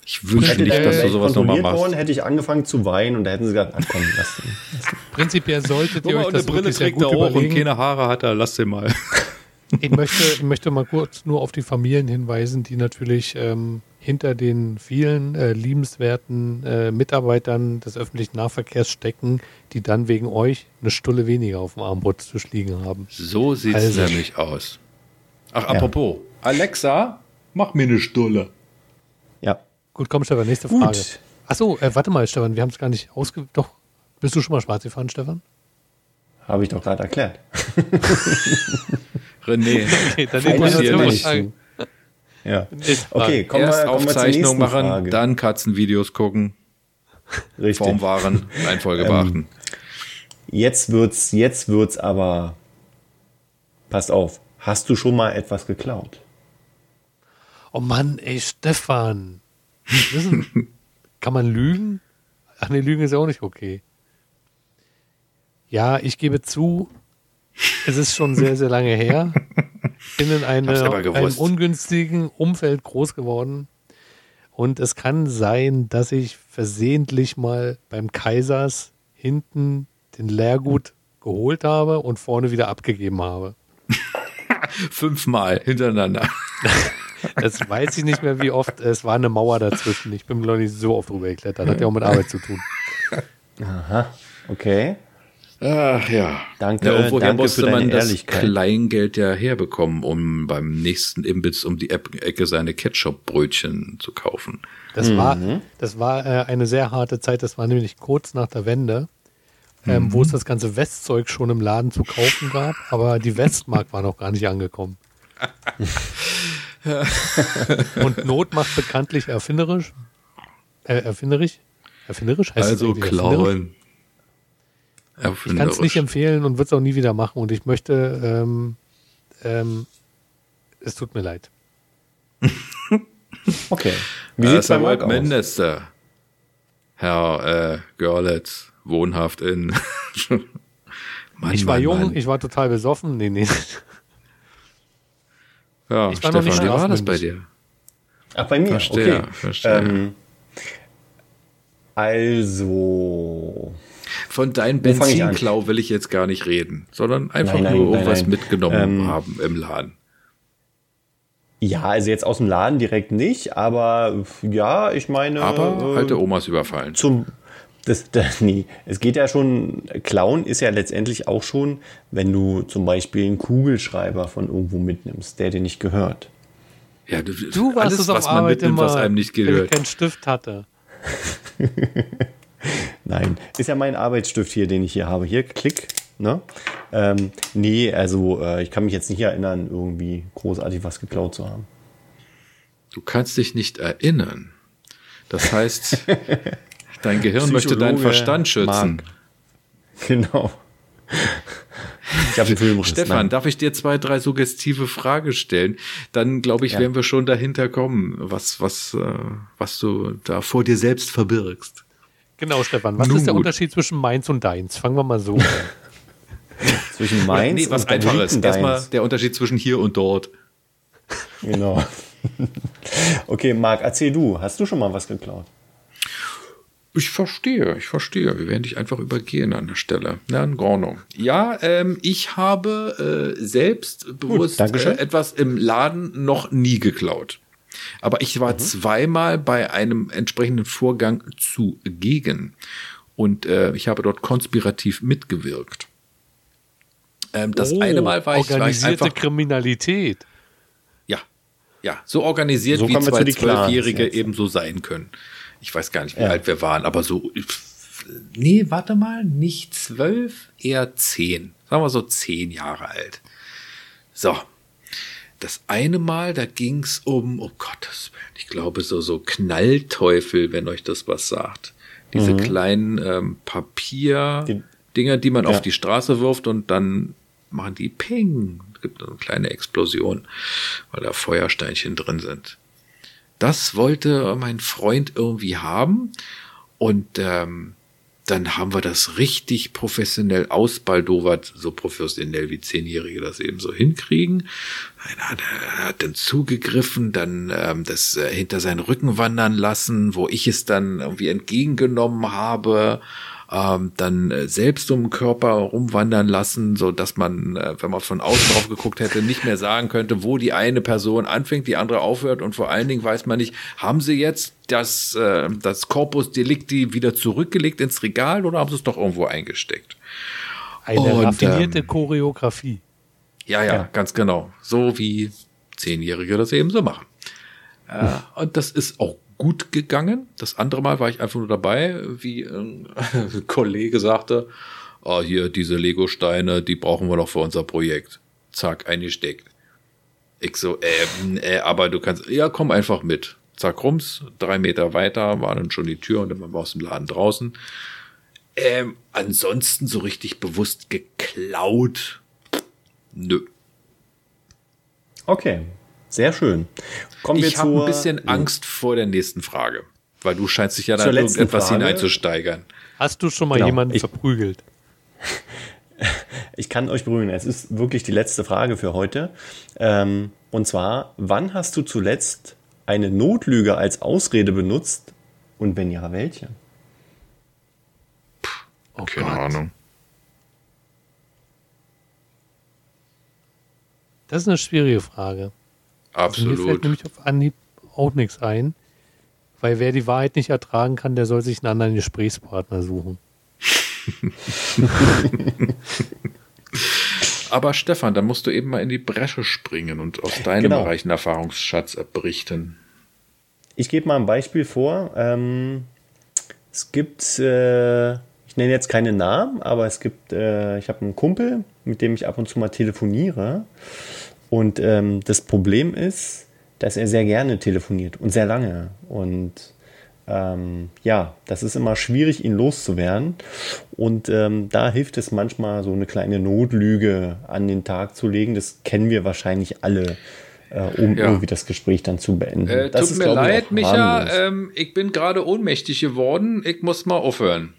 S2: Ich wünsche nicht, dass du sowas nochmal
S3: kontrolliert worden,
S2: machst.
S3: hätte ich angefangen zu weinen und da hätten sie gesagt, ach komm, lass den.
S4: Prinzipiell solltet ihr euch
S2: und eine
S4: das
S2: Brille trägt er
S4: gut
S2: auch und
S4: überlegen.
S2: keine Haare hat er. Lass den mal.
S4: Ich möchte, ich möchte mal kurz nur auf die Familien hinweisen, die natürlich ähm, hinter den vielen äh, liebenswerten äh, Mitarbeitern des öffentlichen Nahverkehrs stecken, die dann wegen euch eine Stulle weniger auf dem Armbrotstisch liegen haben.
S2: So sieht's
S4: Also.
S2: nämlich aus. Ach, apropos. Alexa, mach mir eine Stulle.
S3: Ja.
S4: Gut, komm, Stefan, nächste
S3: Gut.
S4: Frage. Achso, äh, warte mal, Stefan, wir haben es gar nicht ausge... Doch, bist du schon mal schwarz gefahren, Stefan?
S3: Habe ich doch gerade erklärt. [LAUGHS]
S2: René, [LAUGHS]
S4: Okay, dann wir. Frage.
S3: Ja. Okay, kommen wir,
S2: erst
S3: kommen wir zur
S2: Aufzeichnung
S3: nächsten
S2: machen,
S3: Frage.
S2: dann Katzenvideos gucken,
S3: Richtig.
S2: Form wahren, Reihenfolge
S3: Ähm,
S2: beachten.
S3: Jetzt wird's, jetzt wird's aber. Passt auf. Hast du schon mal etwas geklaut?
S4: Oh Mann, ey, Stefan. [LAUGHS] Kann man lügen? Ach nee, Lügen ist ja auch nicht okay. Ja, ich gebe zu, es ist schon sehr, sehr lange her. [LAUGHS] Bin in eine, einem ungünstigen Umfeld groß geworden. Und es kann sein, dass ich versehentlich mal beim Kaisers hinten den Leergut geholt habe und vorne wieder abgegeben habe. [LAUGHS]
S2: Fünfmal hintereinander. [LAUGHS]
S4: Das weiß ich nicht mehr, wie oft. Es war eine Mauer dazwischen. Ich bin noch nicht so oft drüber geklettert. Hat ja auch mit Arbeit zu tun.
S3: Okay.
S2: Ach ja.
S3: Danke,
S2: ja, irgendwoher
S3: danke
S2: musste
S3: für deine
S2: man das
S3: Ehrlichkeit.
S2: Kleingeld ja herbekommen, um beim nächsten Imbiss um die Eck- Ecke seine Ketchup-Brötchen zu kaufen.
S4: Das war, das war äh, eine sehr harte Zeit. Das war nämlich kurz nach der Wende, ähm, wo es das ganze Westzeug schon im Laden zu kaufen gab, aber die Westmark war noch gar nicht angekommen. [LAUGHS] Und Not macht bekanntlich erfinderisch. Äh, erfinderisch? Erfinderisch heißt es
S2: also
S4: erfinderisch?
S2: klauen.
S4: Ich kann es nicht empfehlen und würde es auch nie wieder machen. Und ich möchte, ähm, ähm, es tut mir leid. [LAUGHS]
S3: Okay. Wie
S2: Wie
S3: sieht's
S2: sieht
S3: bei Marc aus?
S2: Mindeste. Herr äh, Görlitz, wohnhaft in. [LAUGHS] Mann,
S4: ich war
S2: Mann,
S4: jung,
S2: Mann.
S4: ich war total besoffen. Nee, nee.
S2: ja,
S4: ich war noch
S2: Stefan,
S4: nicht
S2: wie war das bei dir?
S3: Ach, bei mir.
S2: Verstehe,
S3: okay.
S2: verstehe.
S3: Ähm, also.
S2: Von deinem? Benzinklau will ich jetzt gar nicht reden, sondern einfach
S3: Nein, nein,
S2: nur
S3: nein,
S2: irgendwas
S3: nein.
S2: mitgenommen
S3: Ähm,
S2: haben im Laden.
S3: Ja, also jetzt aus dem Laden direkt nicht, aber ja, ich meine.
S2: Aber
S3: äh,
S2: alte Omas überfallen.
S3: zum das, [LAUGHS] das, nee, es geht ja schon, Klauen ist ja letztendlich auch schon, wenn du zum Beispiel einen Kugelschreiber von irgendwo mitnimmst, der dir nicht gehört.
S2: Ja, du,
S4: Du warst
S2: alles,
S4: es auf
S2: was man
S4: Arbeit
S2: mitnimmt,
S4: immer,
S2: was einem nicht
S4: wenn ich
S2: gehört.
S4: keinen Stift hatte. [LAUGHS]
S3: Nein, ist ja mein Arbeitsstift hier, den ich hier habe. Hier, klick. Ne? Ähm, nee, also äh, ich kann mich jetzt nicht erinnern, irgendwie großartig was geklaut zu haben.
S2: Du kannst dich nicht erinnern. Das heißt, [LAUGHS] dein Gehirn möchte deinen
S3: Psychologe
S2: Verstand schützen.
S3: Marc. Genau. Ich habe einen Filmriss.
S2: Stefan,
S3: nein.
S2: darf ich dir zwei, drei suggestive Fragen stellen? Dann glaube ich,
S3: Ja.
S2: werden wir schon dahinter kommen, was, was, äh, was du da vor dir selbst verbirgst.
S4: Genau, Stefan. Was
S2: Nun
S4: ist der
S2: gut.
S4: Unterschied zwischen meins und deins? Fangen wir mal so an. [LAUGHS]
S3: Zwischen Mainz
S2: nee, was
S3: und der
S2: einfaches. Erstmal
S3: Deins.
S2: der Unterschied zwischen hier und dort.
S3: Genau. [LAUGHS] Okay, Marc, erzähl du. Hast du schon mal was geklaut?
S2: Ich verstehe, ich verstehe. Wir werden dich einfach übergehen an der Stelle. Na, in Ordnung. Ja, ähm, ich habe äh, selbst bewusst äh,
S3: Dankeschön.
S2: etwas im Laden noch nie geklaut. Aber ich war zweimal bei einem entsprechenden Vorgang zugegen. Und äh, ich habe dort konspirativ mitgewirkt. Ähm, das
S4: Oh,
S2: eine Mal war ich, war ich
S4: organisierte
S2: einfach
S4: Kriminalität.
S2: ja, ja, so organisiert,
S3: So
S2: wie zwei Zwölfjährige eben so sein können. Ich weiß gar nicht, wie
S3: Ja.
S2: alt wir waren, aber so. Nee, warte mal, nicht zwölf, eher zehn. Sagen wir so zehn Jahre alt. So. Das eine Mal, da ging's um, oh Gottes Willen, ich glaube so, so Knallteufel, wenn euch das was sagt. Diese kleinen ähm, Papier-Dinger, die man
S3: Ja.
S2: auf die Straße wirft und dann machen die Ping. Es gibt eine kleine Explosion, weil da Feuersteinchen drin sind. Das wollte mein Freund irgendwie haben und ähm, dann haben wir das richtig professionell ausbaldowert, so professionell wie Zehnjährige das eben so hinkriegen. Einer hat, er hat dann zugegriffen, dann ähm, das äh, hinter seinen Rücken wandern lassen, wo ich es dann irgendwie entgegengenommen habe, ähm, dann äh, selbst um den Körper rumwandern lassen, so dass man, äh, wenn man von außen drauf geguckt hätte, nicht mehr sagen könnte, wo die eine Person anfängt, die andere aufhört und vor allen Dingen weiß man nicht, haben sie jetzt das, äh, das Corpus Delicti wieder zurückgelegt ins Regal oder haben sie es doch irgendwo eingesteckt?
S4: Eine
S2: Und,
S4: raffinierte
S2: ähm,
S4: Choreografie.
S2: Ja, ja,
S3: Ja.
S2: ganz genau. So wie Zehnjährige das eben so machen. Äh, und das ist auch gut gegangen. Das andere Mal war ich einfach nur dabei, wie ein [LAUGHS] Kollege sagte, oh, hier diese Lego-Steine, die brauchen wir noch für unser Projekt. Zack, eingesteckt. Ich so, ähm, äh, aber du kannst, ja, komm einfach mit. Zack, rums, drei Meter weiter war dann schon die Tür und dann waren wir aus dem Laden draußen. Ähm, ansonsten so richtig bewusst geklaut. Nö.
S3: Okay, sehr schön. Kommen wir
S2: Ich habe ein bisschen Angst vor der nächsten Frage, weil du scheinst dich ja
S3: letzten
S2: irgendetwas
S3: Frage.
S2: hineinzusteigern.
S4: Hast du schon mal
S3: Genau,
S4: jemanden
S3: ich-
S4: verprügelt? [LAUGHS]
S3: Ich kann euch beruhigen, es ist wirklich die letzte Frage für heute. Ähm, und zwar, wann hast du zuletzt eine Notlüge als Ausrede benutzt und wenn ja, welche?
S4: Oh
S2: Keine
S4: Gott.
S2: Ahnung.
S4: Das ist eine schwierige Frage. Also mir fällt
S2: Absolut.
S4: nämlich auf Anhieb auch nichts ein. Weil wer die Wahrheit nicht ertragen kann, der soll sich einen anderen Gesprächspartner suchen. [LAUGHS]
S2: Aber Stefan, da musst du eben mal in die Bresche springen und aus deinem
S3: Genau.
S2: reichen Erfahrungsschatz berichten.
S3: Ich gebe mal ein Beispiel vor. Ähm, es gibt, äh, ich nenne jetzt keine Namen, aber es gibt, äh, ich habe einen Kumpel, mit dem ich ab und zu mal telefoniere. Und ähm, das Problem ist, dass er sehr gerne telefoniert und sehr lange. Und ähm, ja, das ist immer schwierig, ihn loszuwerden. Und ähm, da hilft es manchmal, so eine kleine Notlüge an den Tag zu legen. Das kennen wir wahrscheinlich alle, äh, um
S2: Ja.
S3: irgendwie das Gespräch dann zu beenden.
S2: Äh,
S3: das
S2: tut
S3: ist,
S2: mir
S3: ich,
S2: leid,
S3: auch
S2: Micha, ähm, ich bin gerade ohnmächtig geworden. Ich muss mal aufhören.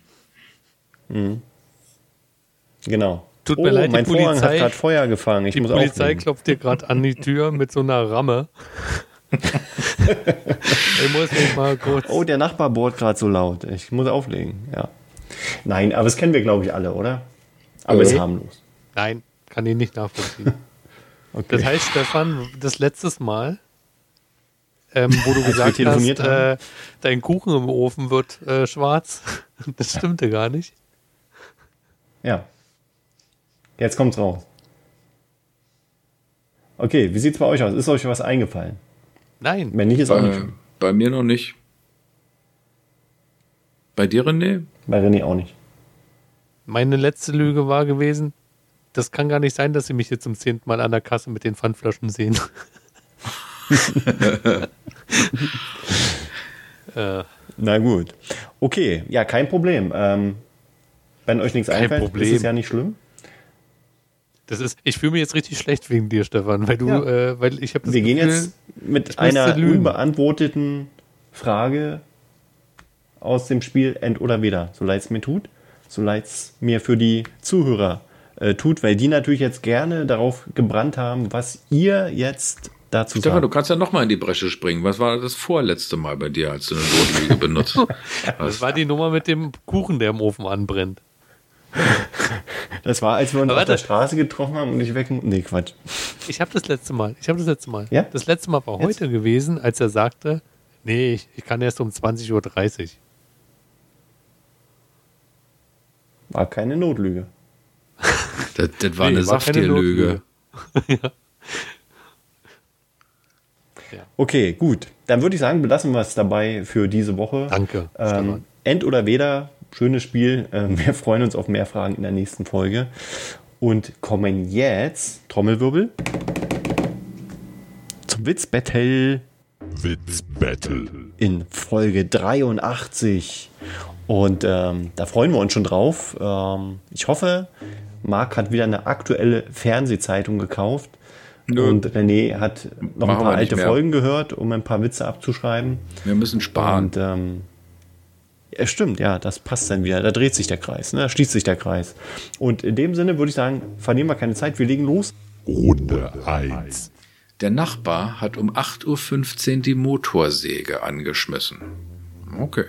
S3: Genau.
S4: Tut
S3: oh,
S4: mir leid, die
S3: mein Vorhang hat
S4: Polizei-
S3: gerade Feuer gefangen. Ich
S4: Die
S3: muss
S4: Polizei
S3: auflegen.
S4: klopft dir gerade an die Tür mit so einer Ramme. [LAUGHS] ich muss mich mal kurz.
S3: Oh, der Nachbar bohrt gerade so laut. Ich muss auflegen. Ja. Nein, aber das kennen wir, glaube ich, alle, oder? Aber
S2: Okay.
S3: ist harmlos.
S4: Nein, kann ich nicht nachvollziehen. [LAUGHS]
S3: Okay.
S4: Das heißt, Stefan, das letztes Mal, ähm, wo du gesagt hast, äh, dein Kuchen im Ofen wird äh, schwarz, [LAUGHS] das stimmte gar nicht.
S3: ja. Jetzt kommt's raus. Okay, wie sieht's bei euch aus? Ist euch was eingefallen?
S4: Nein,
S3: Wenn nicht, ist auch nicht
S2: Bei,
S3: schlimm.
S2: bei mir noch nicht. Bei dir, René?
S3: Bei René auch nicht.
S4: meine letzte Lüge war gewesen, das kann gar nicht sein, dass sie mich jetzt zum zehnten Mal an der Kasse mit den Pfandflaschen sehen. [LAUGHS] äh,
S3: Na gut. Okay, ja, kein Problem. Ähm, wenn euch nichts
S4: Kein
S3: einfällt,
S4: Problem.
S3: ist es ja nicht schlimm.
S4: Das ist, ich fühle mich jetzt richtig schlecht wegen dir, Stefan, weil du,
S3: Ja.
S4: äh, weil ich habe das
S3: Wir gehen
S4: Gefühl,
S3: jetzt mit einer unbeantworteten Frage aus dem Spiel End oder Weder. So leid es mir tut, so leid es mir für die Zuhörer äh, tut, weil die natürlich jetzt gerne darauf gebrannt haben, was ihr jetzt dazu
S2: Stefan, du
S3: sagt.
S2: kannst ja noch mal in die Bresche springen. Was war das vorletzte Mal bei dir, als du eine Notlüge benutzt [LAUGHS]
S4: Das
S2: hast?
S4: war die Nummer mit dem Kuchen, der im Ofen anbrennt. [LAUGHS]
S3: Das war, als wir uns
S4: Aber
S3: auf der. Straße getroffen haben und ich weg... Nee, Quatsch.
S4: Ich habe das letzte Mal, ich habe das letzte Mal.
S3: Ja?
S4: Das letzte Mal war
S3: Jetzt?
S4: heute gewesen, als er sagte, nee, ich, ich kann erst um 20.30 Uhr.
S3: War keine Notlüge. [LAUGHS]
S2: Das, das war
S4: Nee,
S2: eine
S4: war keine
S2: Safttierlüge. [LAUGHS]
S3: Okay, gut. Dann würde ich sagen, belassen wir es dabei für diese Woche.
S4: Danke,
S3: Ähm. End oder Weder, schönes Spiel. Ähm, wir freuen uns auf mehr Fragen in der nächsten Folge. Und kommen jetzt, Trommelwirbel, Witzbattle
S6: Witz Battle.
S3: in Folge 83. Und ähm, da freuen wir uns schon drauf. Ähm, ich hoffe, Marc hat wieder eine aktuelle Fernsehzeitung gekauft.
S2: Nö.
S3: Und René hat noch ein
S2: Machen
S3: paar
S2: wir nicht
S3: alte
S2: mehr.
S3: Folgen gehört, um ein paar Witze abzuschreiben.
S2: Wir müssen sparen.
S3: Und ähm, ja, stimmt, ja, das passt dann wieder. Da dreht sich der Kreis, ne? da schließt sich der Kreis. Und in dem Sinne würde ich sagen, verlieren wir keine Zeit, wir legen los.
S6: Runde 1.
S2: Der Nachbar hat um 8.15 Uhr die Motorsäge angeschmissen. Okay.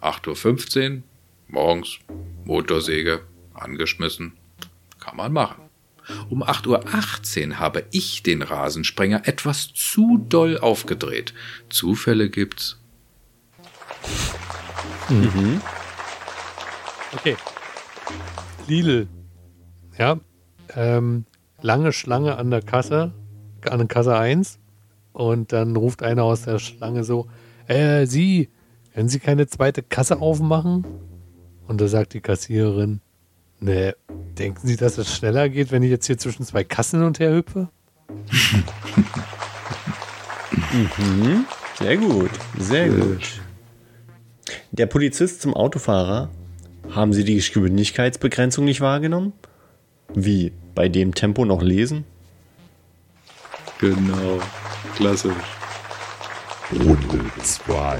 S2: 8.15 Uhr, morgens, Motorsäge angeschmissen. Kann man machen. Um 8.18 Uhr habe ich den Rasensprenger etwas zu doll aufgedreht. Zufälle gibt's.
S4: Okay. Lidl. Ja. Ähm, lange Schlange an der Kasse, an der Kasse 1. Und dann ruft einer aus der Schlange so, äh, Sie, können Sie keine zweite Kasse aufmachen? Und da sagt die Kassiererin, ne, denken Sie, dass es schneller geht, wenn ich jetzt hier zwischen zwei Kassen hin und her hüpfe? [LAUGHS]
S3: Sehr gut, sehr gut. Der Polizist zum Autofahrer. Haben Sie die Geschwindigkeitsbegrenzung nicht wahrgenommen? Wie? Bei dem Tempo noch lesen?
S2: Genau. Klassisch.
S6: Runde 2.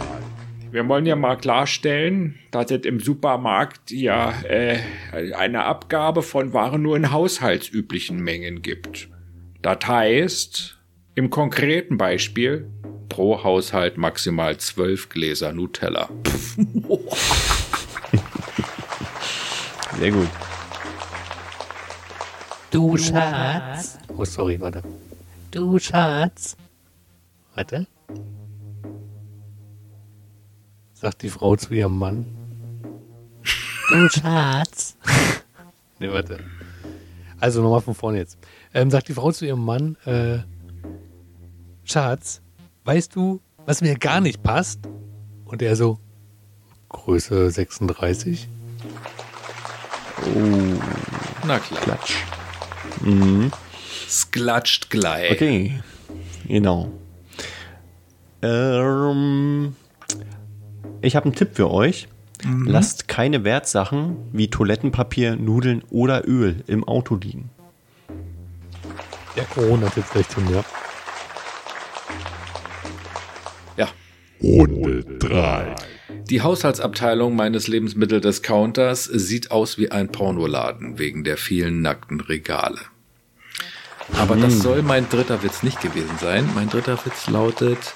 S5: Wir wollen ja mal klarstellen, dass es im Supermarkt ja äh, eine Abgabe von Waren nur in haushaltsüblichen Mengen gibt. Das heißt, im konkreten Beispiel,
S2: Pro Haushalt maximal 12 Gläser Nutella.
S3: Sehr gut.
S4: Du Schatz. Oh, sorry, warte. Du Schatz. Warte. Sagt die Frau zu ihrem Mann. Du Schatz. nee, warte. Also nochmal von vorne jetzt. Ähm, sagt die Frau zu ihrem Mann, äh, Schatz, weißt du, was mir gar nicht passt? Und er so, Größe 36.
S2: Na klar.
S3: Klatsch.
S2: Es klatscht gleich.
S3: Okay, genau. Ähm, ich habe einen Tipp für euch. Lasst keine Wertsachen wie Toilettenpapier, Nudeln oder Öl im Auto liegen.
S4: Der Corona-Tipp schlechthin, ja.
S2: Ja.
S6: Runde 3.
S2: Die Haushaltsabteilung meines Lebensmitteldiscounters sieht aus wie ein Pornoladen wegen der vielen nackten Regale. Aber das soll mein dritter Witz nicht gewesen sein. Mein dritter Witz lautet,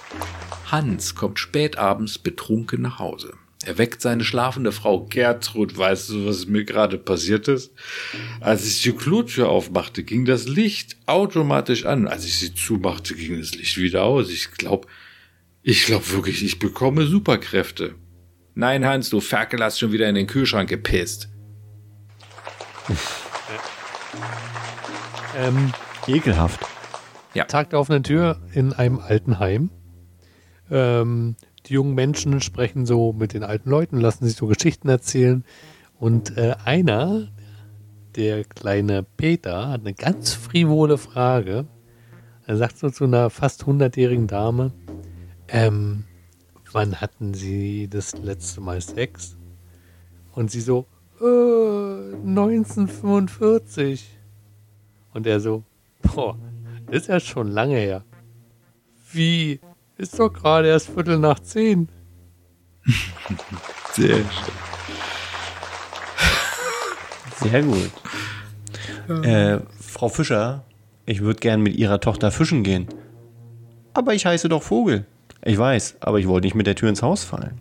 S2: Hans kommt spät abends betrunken nach Hause. Er weckt seine schlafende Frau Gertrud. Weißt du, was mir gerade passiert ist? Als ich die Klotür aufmachte, ging das Licht automatisch an. Als ich sie zumachte, ging das Licht wieder aus. Ich glaube, ich glaube wirklich, ich bekomme Superkräfte. Nein, Hans, du Ferkel hast schon wieder in den Kühlschrank gepisst. [LAUGHS]
S4: Ähm,
S3: Ekelhaft.
S4: Tag der offenen Tür in einem Altenheim. Ähm, die jungen Menschen sprechen so mit den alten Leuten, lassen sich so Geschichten erzählen. Und äh, einer, der kleine Peter, hat eine ganz frivole Frage. Er sagt so zu einer fast hundertjährigen Dame, ähm, wann hatten Sie das letzte Mal Sex? Und sie so, äh, 1945. Und er so, boah, ist ja schon lange her. Wie? Ist doch gerade erst Viertel nach zehn. [LAUGHS]
S2: Sehr schön.
S3: Sehr gut. Äh, Frau Fischer, ich würde gern mit Ihrer Tochter fischen gehen. Aber ich heiße doch Vogel. Ich weiß, aber ich wollte nicht mit der Tür ins Haus fallen.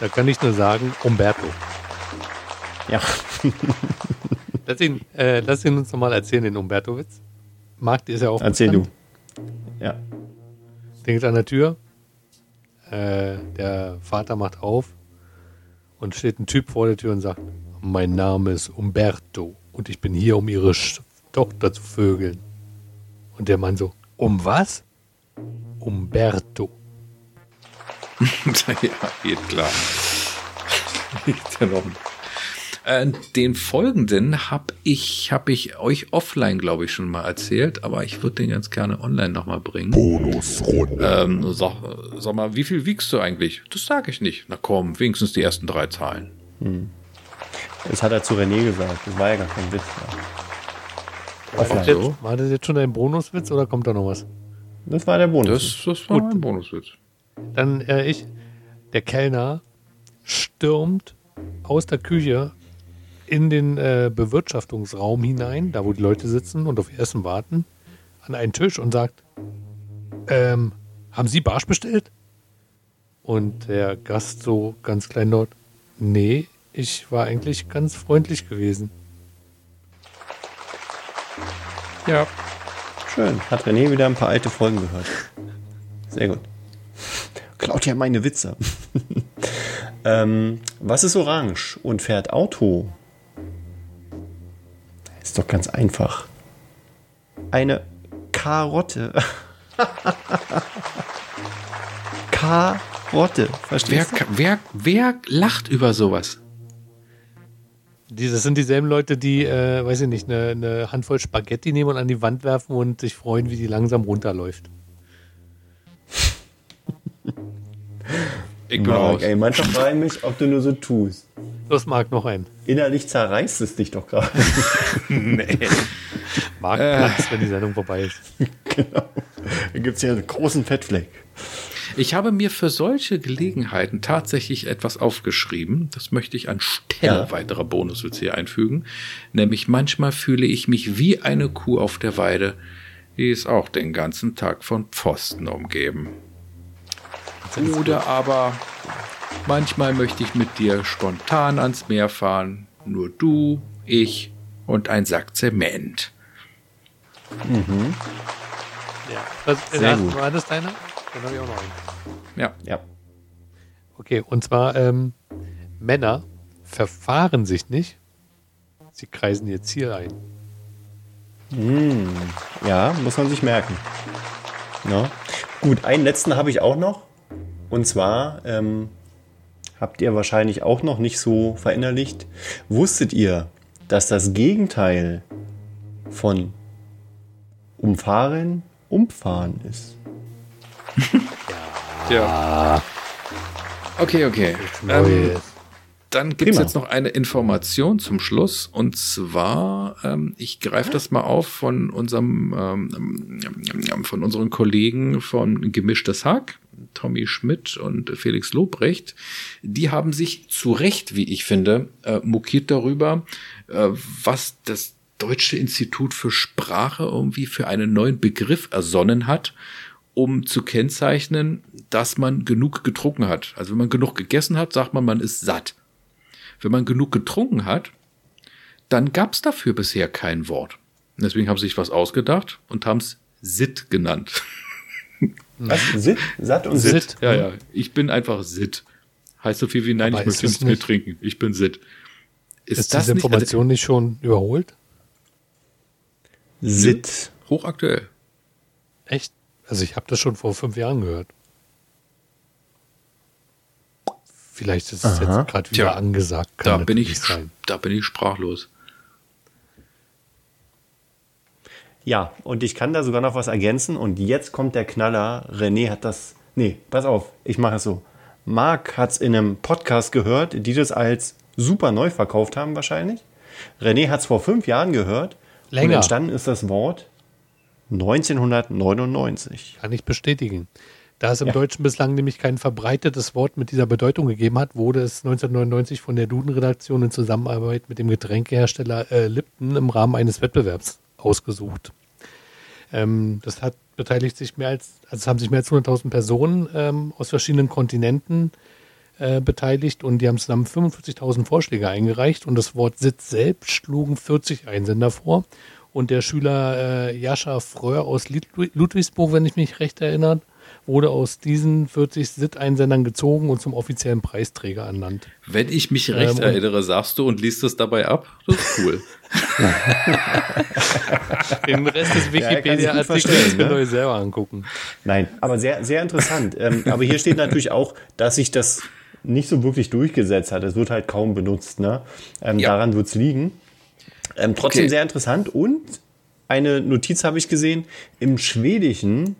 S4: Da kann ich nur sagen, Umberto.
S3: Ja, [LAUGHS]
S4: Lass ihn, äh, lass ihn uns nochmal erzählen, den Umberto-Witz. Der ist ja auch.
S3: erzähl du. Ja.
S4: Denkt an der Tür. Äh, der Vater macht auf und steht ein Typ vor der Tür und sagt: Mein Name ist Umberto und ich bin hier, um ihre Tochter zu vögeln. Und der Mann so: Um was? Umberto. [LAUGHS]
S2: ja, geht klar. Äh, den folgenden habe ich, hab ich euch offline, glaube ich, schon mal erzählt, aber ich würde den ganz gerne online nochmal bringen.
S6: Bonusrunde.
S2: Ähm, sag, sag mal, wie viel wiegst du eigentlich? Das sage ich nicht. Na komm, wenigstens die ersten drei Zahlen.
S3: Das hat er zu René gesagt. Das war ja gar kein Witz.
S2: So.
S4: War das jetzt schon ein Bonuswitz oder kommt da noch was?
S3: Das war der Bonus.
S2: Das, das war ein Bonuswitz.
S4: Dann äh, ich, der Kellner stürmt aus der Küche in den äh, Bewirtschaftungsraum hinein, da wo die Leute sitzen und auf ihr Essen warten, an einen Tisch und sagt, ähm, haben Sie Barsch bestellt? Und der Gast so ganz klein dort, nee, ich war eigentlich ganz freundlich gewesen.
S2: Ja.
S3: Schön. Hat René wieder ein paar alte Folgen gehört. Sehr gut. Klaut ja meine Witze. [LAUGHS] ähm, was ist orange und fährt Auto? Ist doch ganz einfach. Eine Karotte. [LAUGHS] Karotte.
S2: Wer,
S3: Verstehst du?
S2: ka- wer, wer lacht über sowas?
S4: Die, das sind dieselben Leute, die, äh, weiß ich nicht, eine, eine Handvoll Spaghetti nehmen und an die Wand werfen und sich freuen, wie die langsam runterläuft.
S2: Ich bin raus.
S3: Marc, ey, manchmal frage ich mich, ob du nur so tust.
S4: Los, Marc, noch ein.
S3: Innerlich zerreißt es dich doch gerade. [LAUGHS]
S4: Marc
S2: Äh.
S4: platzt, wenn die Sendung vorbei ist. [LAUGHS]
S3: genau. Da gibt es hier einen großen Fettfleck.
S2: Ich habe mir für solche Gelegenheiten tatsächlich etwas aufgeschrieben. Das möchte ich anstelle
S3: Ja.
S2: weiterer Bonuswitze hier einfügen. Nämlich manchmal fühle ich mich wie eine Kuh auf der Weide. Die ist auch den ganzen Tag von Pfosten umgeben. Oder aber manchmal möchte ich mit dir spontan ans Meer fahren. Nur du, ich und ein Sack Zement.
S4: Ja. Was,
S3: Sehr
S4: Sehr
S3: gut.
S4: War das deiner? Dann habe ich auch noch einen.
S2: Ja.
S3: Ja.
S4: Okay, und zwar ähm, Männer verfahren sich nicht, sie kreisen ihr Ziel ein.
S3: Ja, muss man sich merken. Ja. Gut, einen letzten habe ich auch noch. Und zwar ähm, habt ihr wahrscheinlich auch noch nicht so verinnerlicht. Wusstet ihr, dass das Gegenteil von umfahren umfahren ist? [LAUGHS]
S2: Ja. Okay, okay. Ähm. Dann gibt es jetzt noch eine Information zum Schluss. Und zwar, ähm, ich greife das mal auf von unserem, ähm, ähm, von unseren Kollegen von Gemischtes Hack, Tommy Schmidt und Felix Lobrecht. Die haben sich zu Recht, wie ich finde, äh, mokiert darüber, äh, was das Deutsche Institut für Sprache irgendwie für einen neuen Begriff ersonnen hat, um zu kennzeichnen, dass man genug getrunken hat. Also wenn man genug gegessen hat, sagt man, man ist satt. Wenn man genug getrunken hat, dann gab es dafür bisher kein Wort. Und Deswegen haben sie sich was ausgedacht und haben es Sit genannt. [LAUGHS]
S3: Was? Sit, satt und Sit.
S4: Sit.
S2: Ja, ja. Ich bin einfach Sit. Heißt so viel wie nein,
S4: Aber
S2: ich möchte nichts mehr trinken. Ich bin Sit. Ist,
S4: Ist
S2: das
S4: diese
S2: nicht also,
S4: Information nicht schon überholt?
S3: Sit.
S2: hochaktuell?
S4: Echt? Also ich habe das schon vor fünf Jahren gehört. Vielleicht ist es
S3: Aha.
S4: jetzt gerade wieder
S2: Tja,
S4: angesagt.
S2: Da bin ich,
S4: sein.
S2: da bin ich sprachlos.
S3: Ja, und ich kann da sogar noch was ergänzen. Und jetzt kommt der Knaller. René hat das. Nee, pass auf, ich mache es so. Marc hat es in einem Podcast gehört, die das als super neu verkauft haben, wahrscheinlich. René hat es vor fünf Jahren gehört. Und
S4: Länger.
S3: entstanden ist das Wort 1999.
S4: Kann ich bestätigen. Da es im
S3: Ja.
S4: Deutschen bislang nämlich kein verbreitetes Wort mit dieser Bedeutung gegeben hat, wurde es 1999 von der Duden-Redaktion in Zusammenarbeit mit dem Getränkehersteller äh, Lipton im Rahmen eines Wettbewerbs ausgesucht. Ähm, das hat beteiligt sich mehr als, also es haben sich mehr als 100.000 Personen ähm, aus verschiedenen Kontinenten äh, beteiligt und die haben zusammen 45.000 Vorschläge eingereicht und das Wort Sitz selbst schlugen 40 Einsender vor und der Schüler äh, Jascha Fröhr aus Lud- Ludwigsburg, wenn ich mich recht erinnere, wurde aus diesen 40 Sit-Einsendern gezogen und zum offiziellen Preisträger ernannt.
S2: Wenn ich mich recht
S4: Ähm,
S2: erinnere, sagst du und liest es dabei ab. Das ist cool. [LAUGHS]
S4: Den Rest des Wikipedia-Artikels könnt
S3: ne?
S4: ihr euch selber angucken.
S3: Nein, aber sehr, sehr interessant. ähm, aber hier steht natürlich auch, dass sich das nicht so wirklich durchgesetzt hat. Es wird halt kaum benutzt. Ne? Ähm,
S2: Ja.
S3: Daran wird es liegen. Ähm, trotzdem
S2: Okay.
S3: sehr interessant. Und eine Notiz habe ich gesehen. Im Schwedischen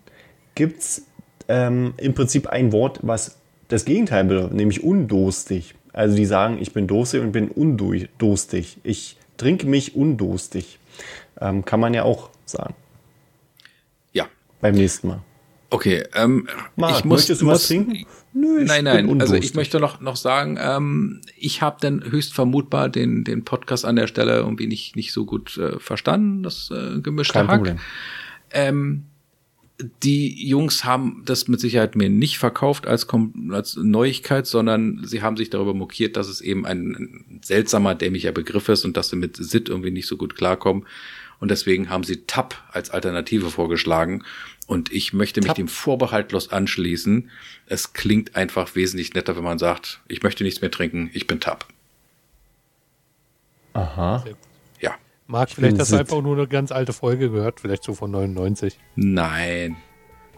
S3: gibt es ähm, im Prinzip ein Wort, was das Gegenteil bedeutet, nämlich undurstig. Also die sagen, ich bin durstig und bin undurstig. Ich trinke mich undurstig. Ähm, kann man ja auch sagen
S2: Ja.
S3: beim nächsten Mal.
S2: Okay, ähm,
S3: Marc,
S2: ich muss,
S3: möchtest du
S2: muss,
S3: was trinken? Nö, ich
S2: Nein, nein, also ich möchte noch, noch sagen, ähm, ich habe dann höchst vermutbar den, den Podcast an der Stelle irgendwie nicht, nicht so gut äh, verstanden, das äh, gemischte
S3: Kein
S2: Hack.
S3: Problem.
S2: Ähm, die Jungs haben das mit Sicherheit mir nicht verkauft als, als Neuigkeit, sondern sie haben sich darüber mokiert, dass es eben ein, ein seltsamer, dämlicher Begriff ist und dass sie mit SIT irgendwie nicht so gut klarkommen. Und deswegen haben sie TAP als Alternative vorgeschlagen. Und ich möchte mich dem vorbehaltlos anschließen. Es klingt einfach wesentlich netter, wenn man sagt, ich möchte nichts mehr trinken, ich bin TAP.
S3: Aha.
S2: Ja.
S4: Marc, vielleicht hast du einfach nur eine ganz alte Folge gehört, vielleicht so von 99.
S2: Nein.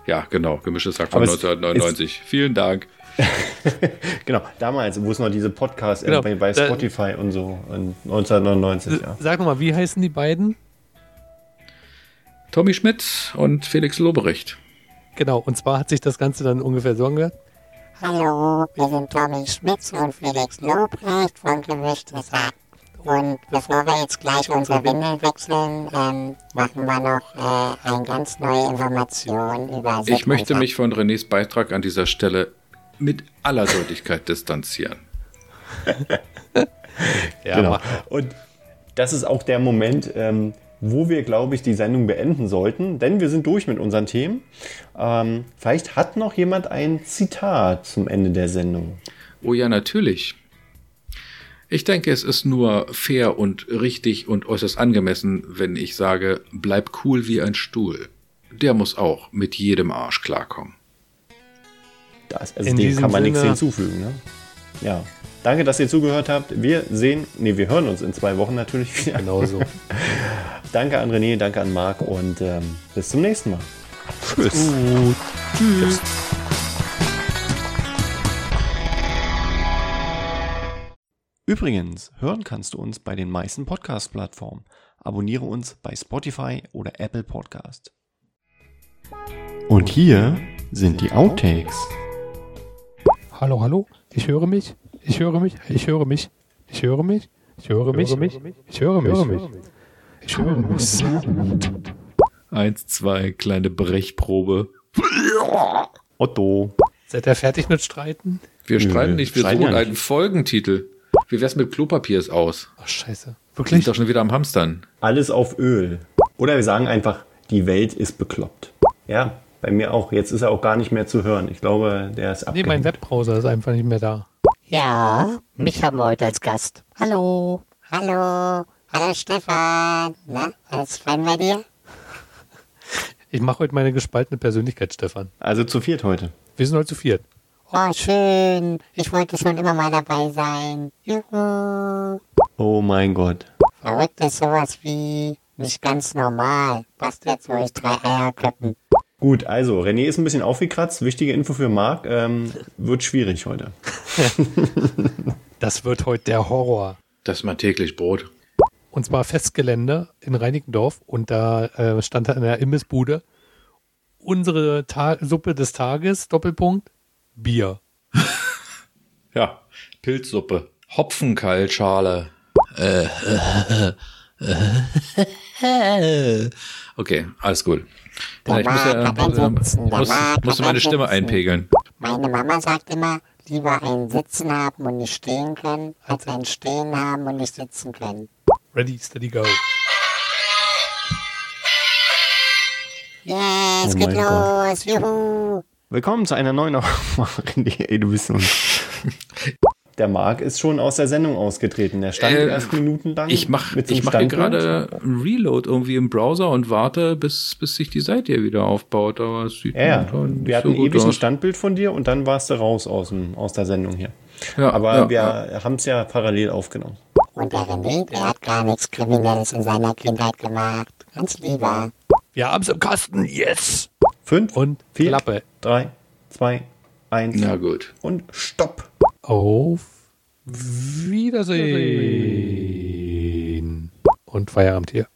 S2: Ja, genau. Gemischtes Hack von
S3: Aber es
S2: 1999. Vielen Dank. [LAUGHS]
S3: Genau, damals, wo es noch diese Podcasts
S4: Genau,
S3: bei, bei
S4: da-
S3: Spotify und so, in 1999, ja.
S4: Sag nochmal, wie heißen die beiden?
S2: Tommy Schmidt und Felix Lobrecht.
S4: Genau, und zwar hat sich das Ganze dann ungefähr so angehört.
S1: Hallo, wir sind Tommy Schmitz und Felix Lobrecht von Gemischtes Hack. Und bevor wir jetzt gleich unsere Windel wechseln, ähm, machen wir noch äh, eine ganz neue Information über
S2: Ich möchte mich von Renés Beitrag an dieser Stelle mit aller Deutlichkeit distanzieren. [LAUGHS]
S4: Ja,
S3: genau. Und das ist auch der Moment, ähm, wo wir, glaube ich, die Sendung beenden sollten, denn wir sind durch mit unseren Themen. Ähm, vielleicht hat noch jemand ein Zitat zum Ende der Sendung.
S2: Oh ja, natürlich. Ich denke, es ist nur fair und richtig und äußerst angemessen, wenn ich sage, bleib cool wie ein Stuhl. Der muss auch mit jedem Arsch klarkommen.
S3: Das, also
S4: In
S3: dem
S4: diesem
S3: kann man nichts
S4: Sinne-
S3: hinzufügen. Ne? Ja. Danke, dass ihr zugehört habt. Wir sehen, nee, wir hören uns in zwei Wochen natürlich wieder.
S4: Genau so. [LAUGHS]
S3: Danke an René, danke an Marc und ähm, bis zum nächsten Mal.
S2: Tschüss.
S4: Tschüss.
S3: Übrigens, hören kannst du uns bei den meisten Podcast-Plattformen. Abonniere uns bei Spotify oder Apple Podcast. Und hier sind die Outtakes.
S4: Hallo, hallo. Ich höre mich. Ich höre mich. Ich höre mich. Ich höre mich. Ich höre mich. Ich höre mich. Ich höre mich. Sehr gut.
S2: Eins, zwei, kleine Brechprobe.
S3: Otto.
S4: Seid ihr fertig mit Streiten?
S2: Wir streiten nicht, wir
S3: streiten
S2: suchen
S3: ja
S2: einen. Folgentitel. Wie wär's mit Klopapiers aus?
S4: Ach, scheiße. Wirklich?
S2: doch schon wieder am Hamstern.
S3: Alles auf Öl. Oder wir sagen einfach, die Welt ist bekloppt. Ja, bei mir auch. Jetzt ist er auch gar nicht mehr zu hören. Ich glaube, der ist
S4: Nee,
S3: abgehängt.
S4: mein Webbrowser ist einfach nicht mehr da.
S1: Ja, mich haben wir heute als Gast. Hallo. Hallo. Hallo Stefan. Na, alles fein bei dir?
S4: Ich mache heute meine gespaltene Persönlichkeit, Stefan.
S3: Also zu viert heute.
S4: Wir sind heute zu viert.
S1: Oh, schön. Ich wollte schon immer mal dabei sein. Juhu.
S3: Oh mein Gott.
S1: Verrückt ist sowas wie nicht ganz normal. Was jetzt euch drei Eierköppen?
S3: Gut, also René ist ein bisschen aufgekratzt. Wichtige Info für Marc. Ähm, wird schwierig heute. [LAUGHS]
S4: Das wird heute der Horror.
S2: Das ist mal täglich Brot.
S4: Und zwar Festgelände in Reinickendorf. Und da äh, stand da in der Imbissbude unsere Ta Suppe des Tages, Doppelpunkt, Bier. [LAUGHS]
S2: Ja, Pilzsuppe. Hopfenkeilschale. [LAUGHS] Äh, okay, alles gut. Ja, ich muss, ja,
S1: der
S2: muss, musste meine Stimme einpegeln.
S1: Meine Mama sagt immer, lieber ein Sitzen haben und nicht stehen können, als ein Stehen haben und nicht sitzen können.
S4: Ready, steady, go.
S1: Yes,
S3: Oh
S1: geht
S3: mein Gott.
S1: los, juhu.
S3: Willkommen zu einer neuen Aufmachung. Ey, du bist uns. [LAUGHS] Der Marc ist schon aus der Sendung ausgetreten. Der stand
S2: Äh,
S3: erst minutenlang.
S2: Ich mache
S3: mit so
S2: mach hier gerade einen Reload irgendwie im Browser und warte, bis, bis sich die Seite hier wieder aufbaut. Aber es sieht
S3: Ja,
S2: nicht
S3: Wir hatten
S2: so gut
S3: ewig ein. Standbild von dir und dann warst du raus aus, dem, aus der Sendung hier.
S2: Ja,
S3: Aber
S2: ja,
S3: wir
S2: ja.
S3: haben es ja parallel aufgenommen.
S1: Und der René, der hat gar nichts Kriminelles in seiner Kindheit gemacht. Ganz lieber.
S4: Wir haben's im Kasten, yes!
S3: Fünf,
S4: Und
S3: vier,
S4: Klappe.
S3: drei, zwei, eins
S2: Na gut.
S3: und Stopp.
S4: Auf Wiedersehen. Und Feierabend hier.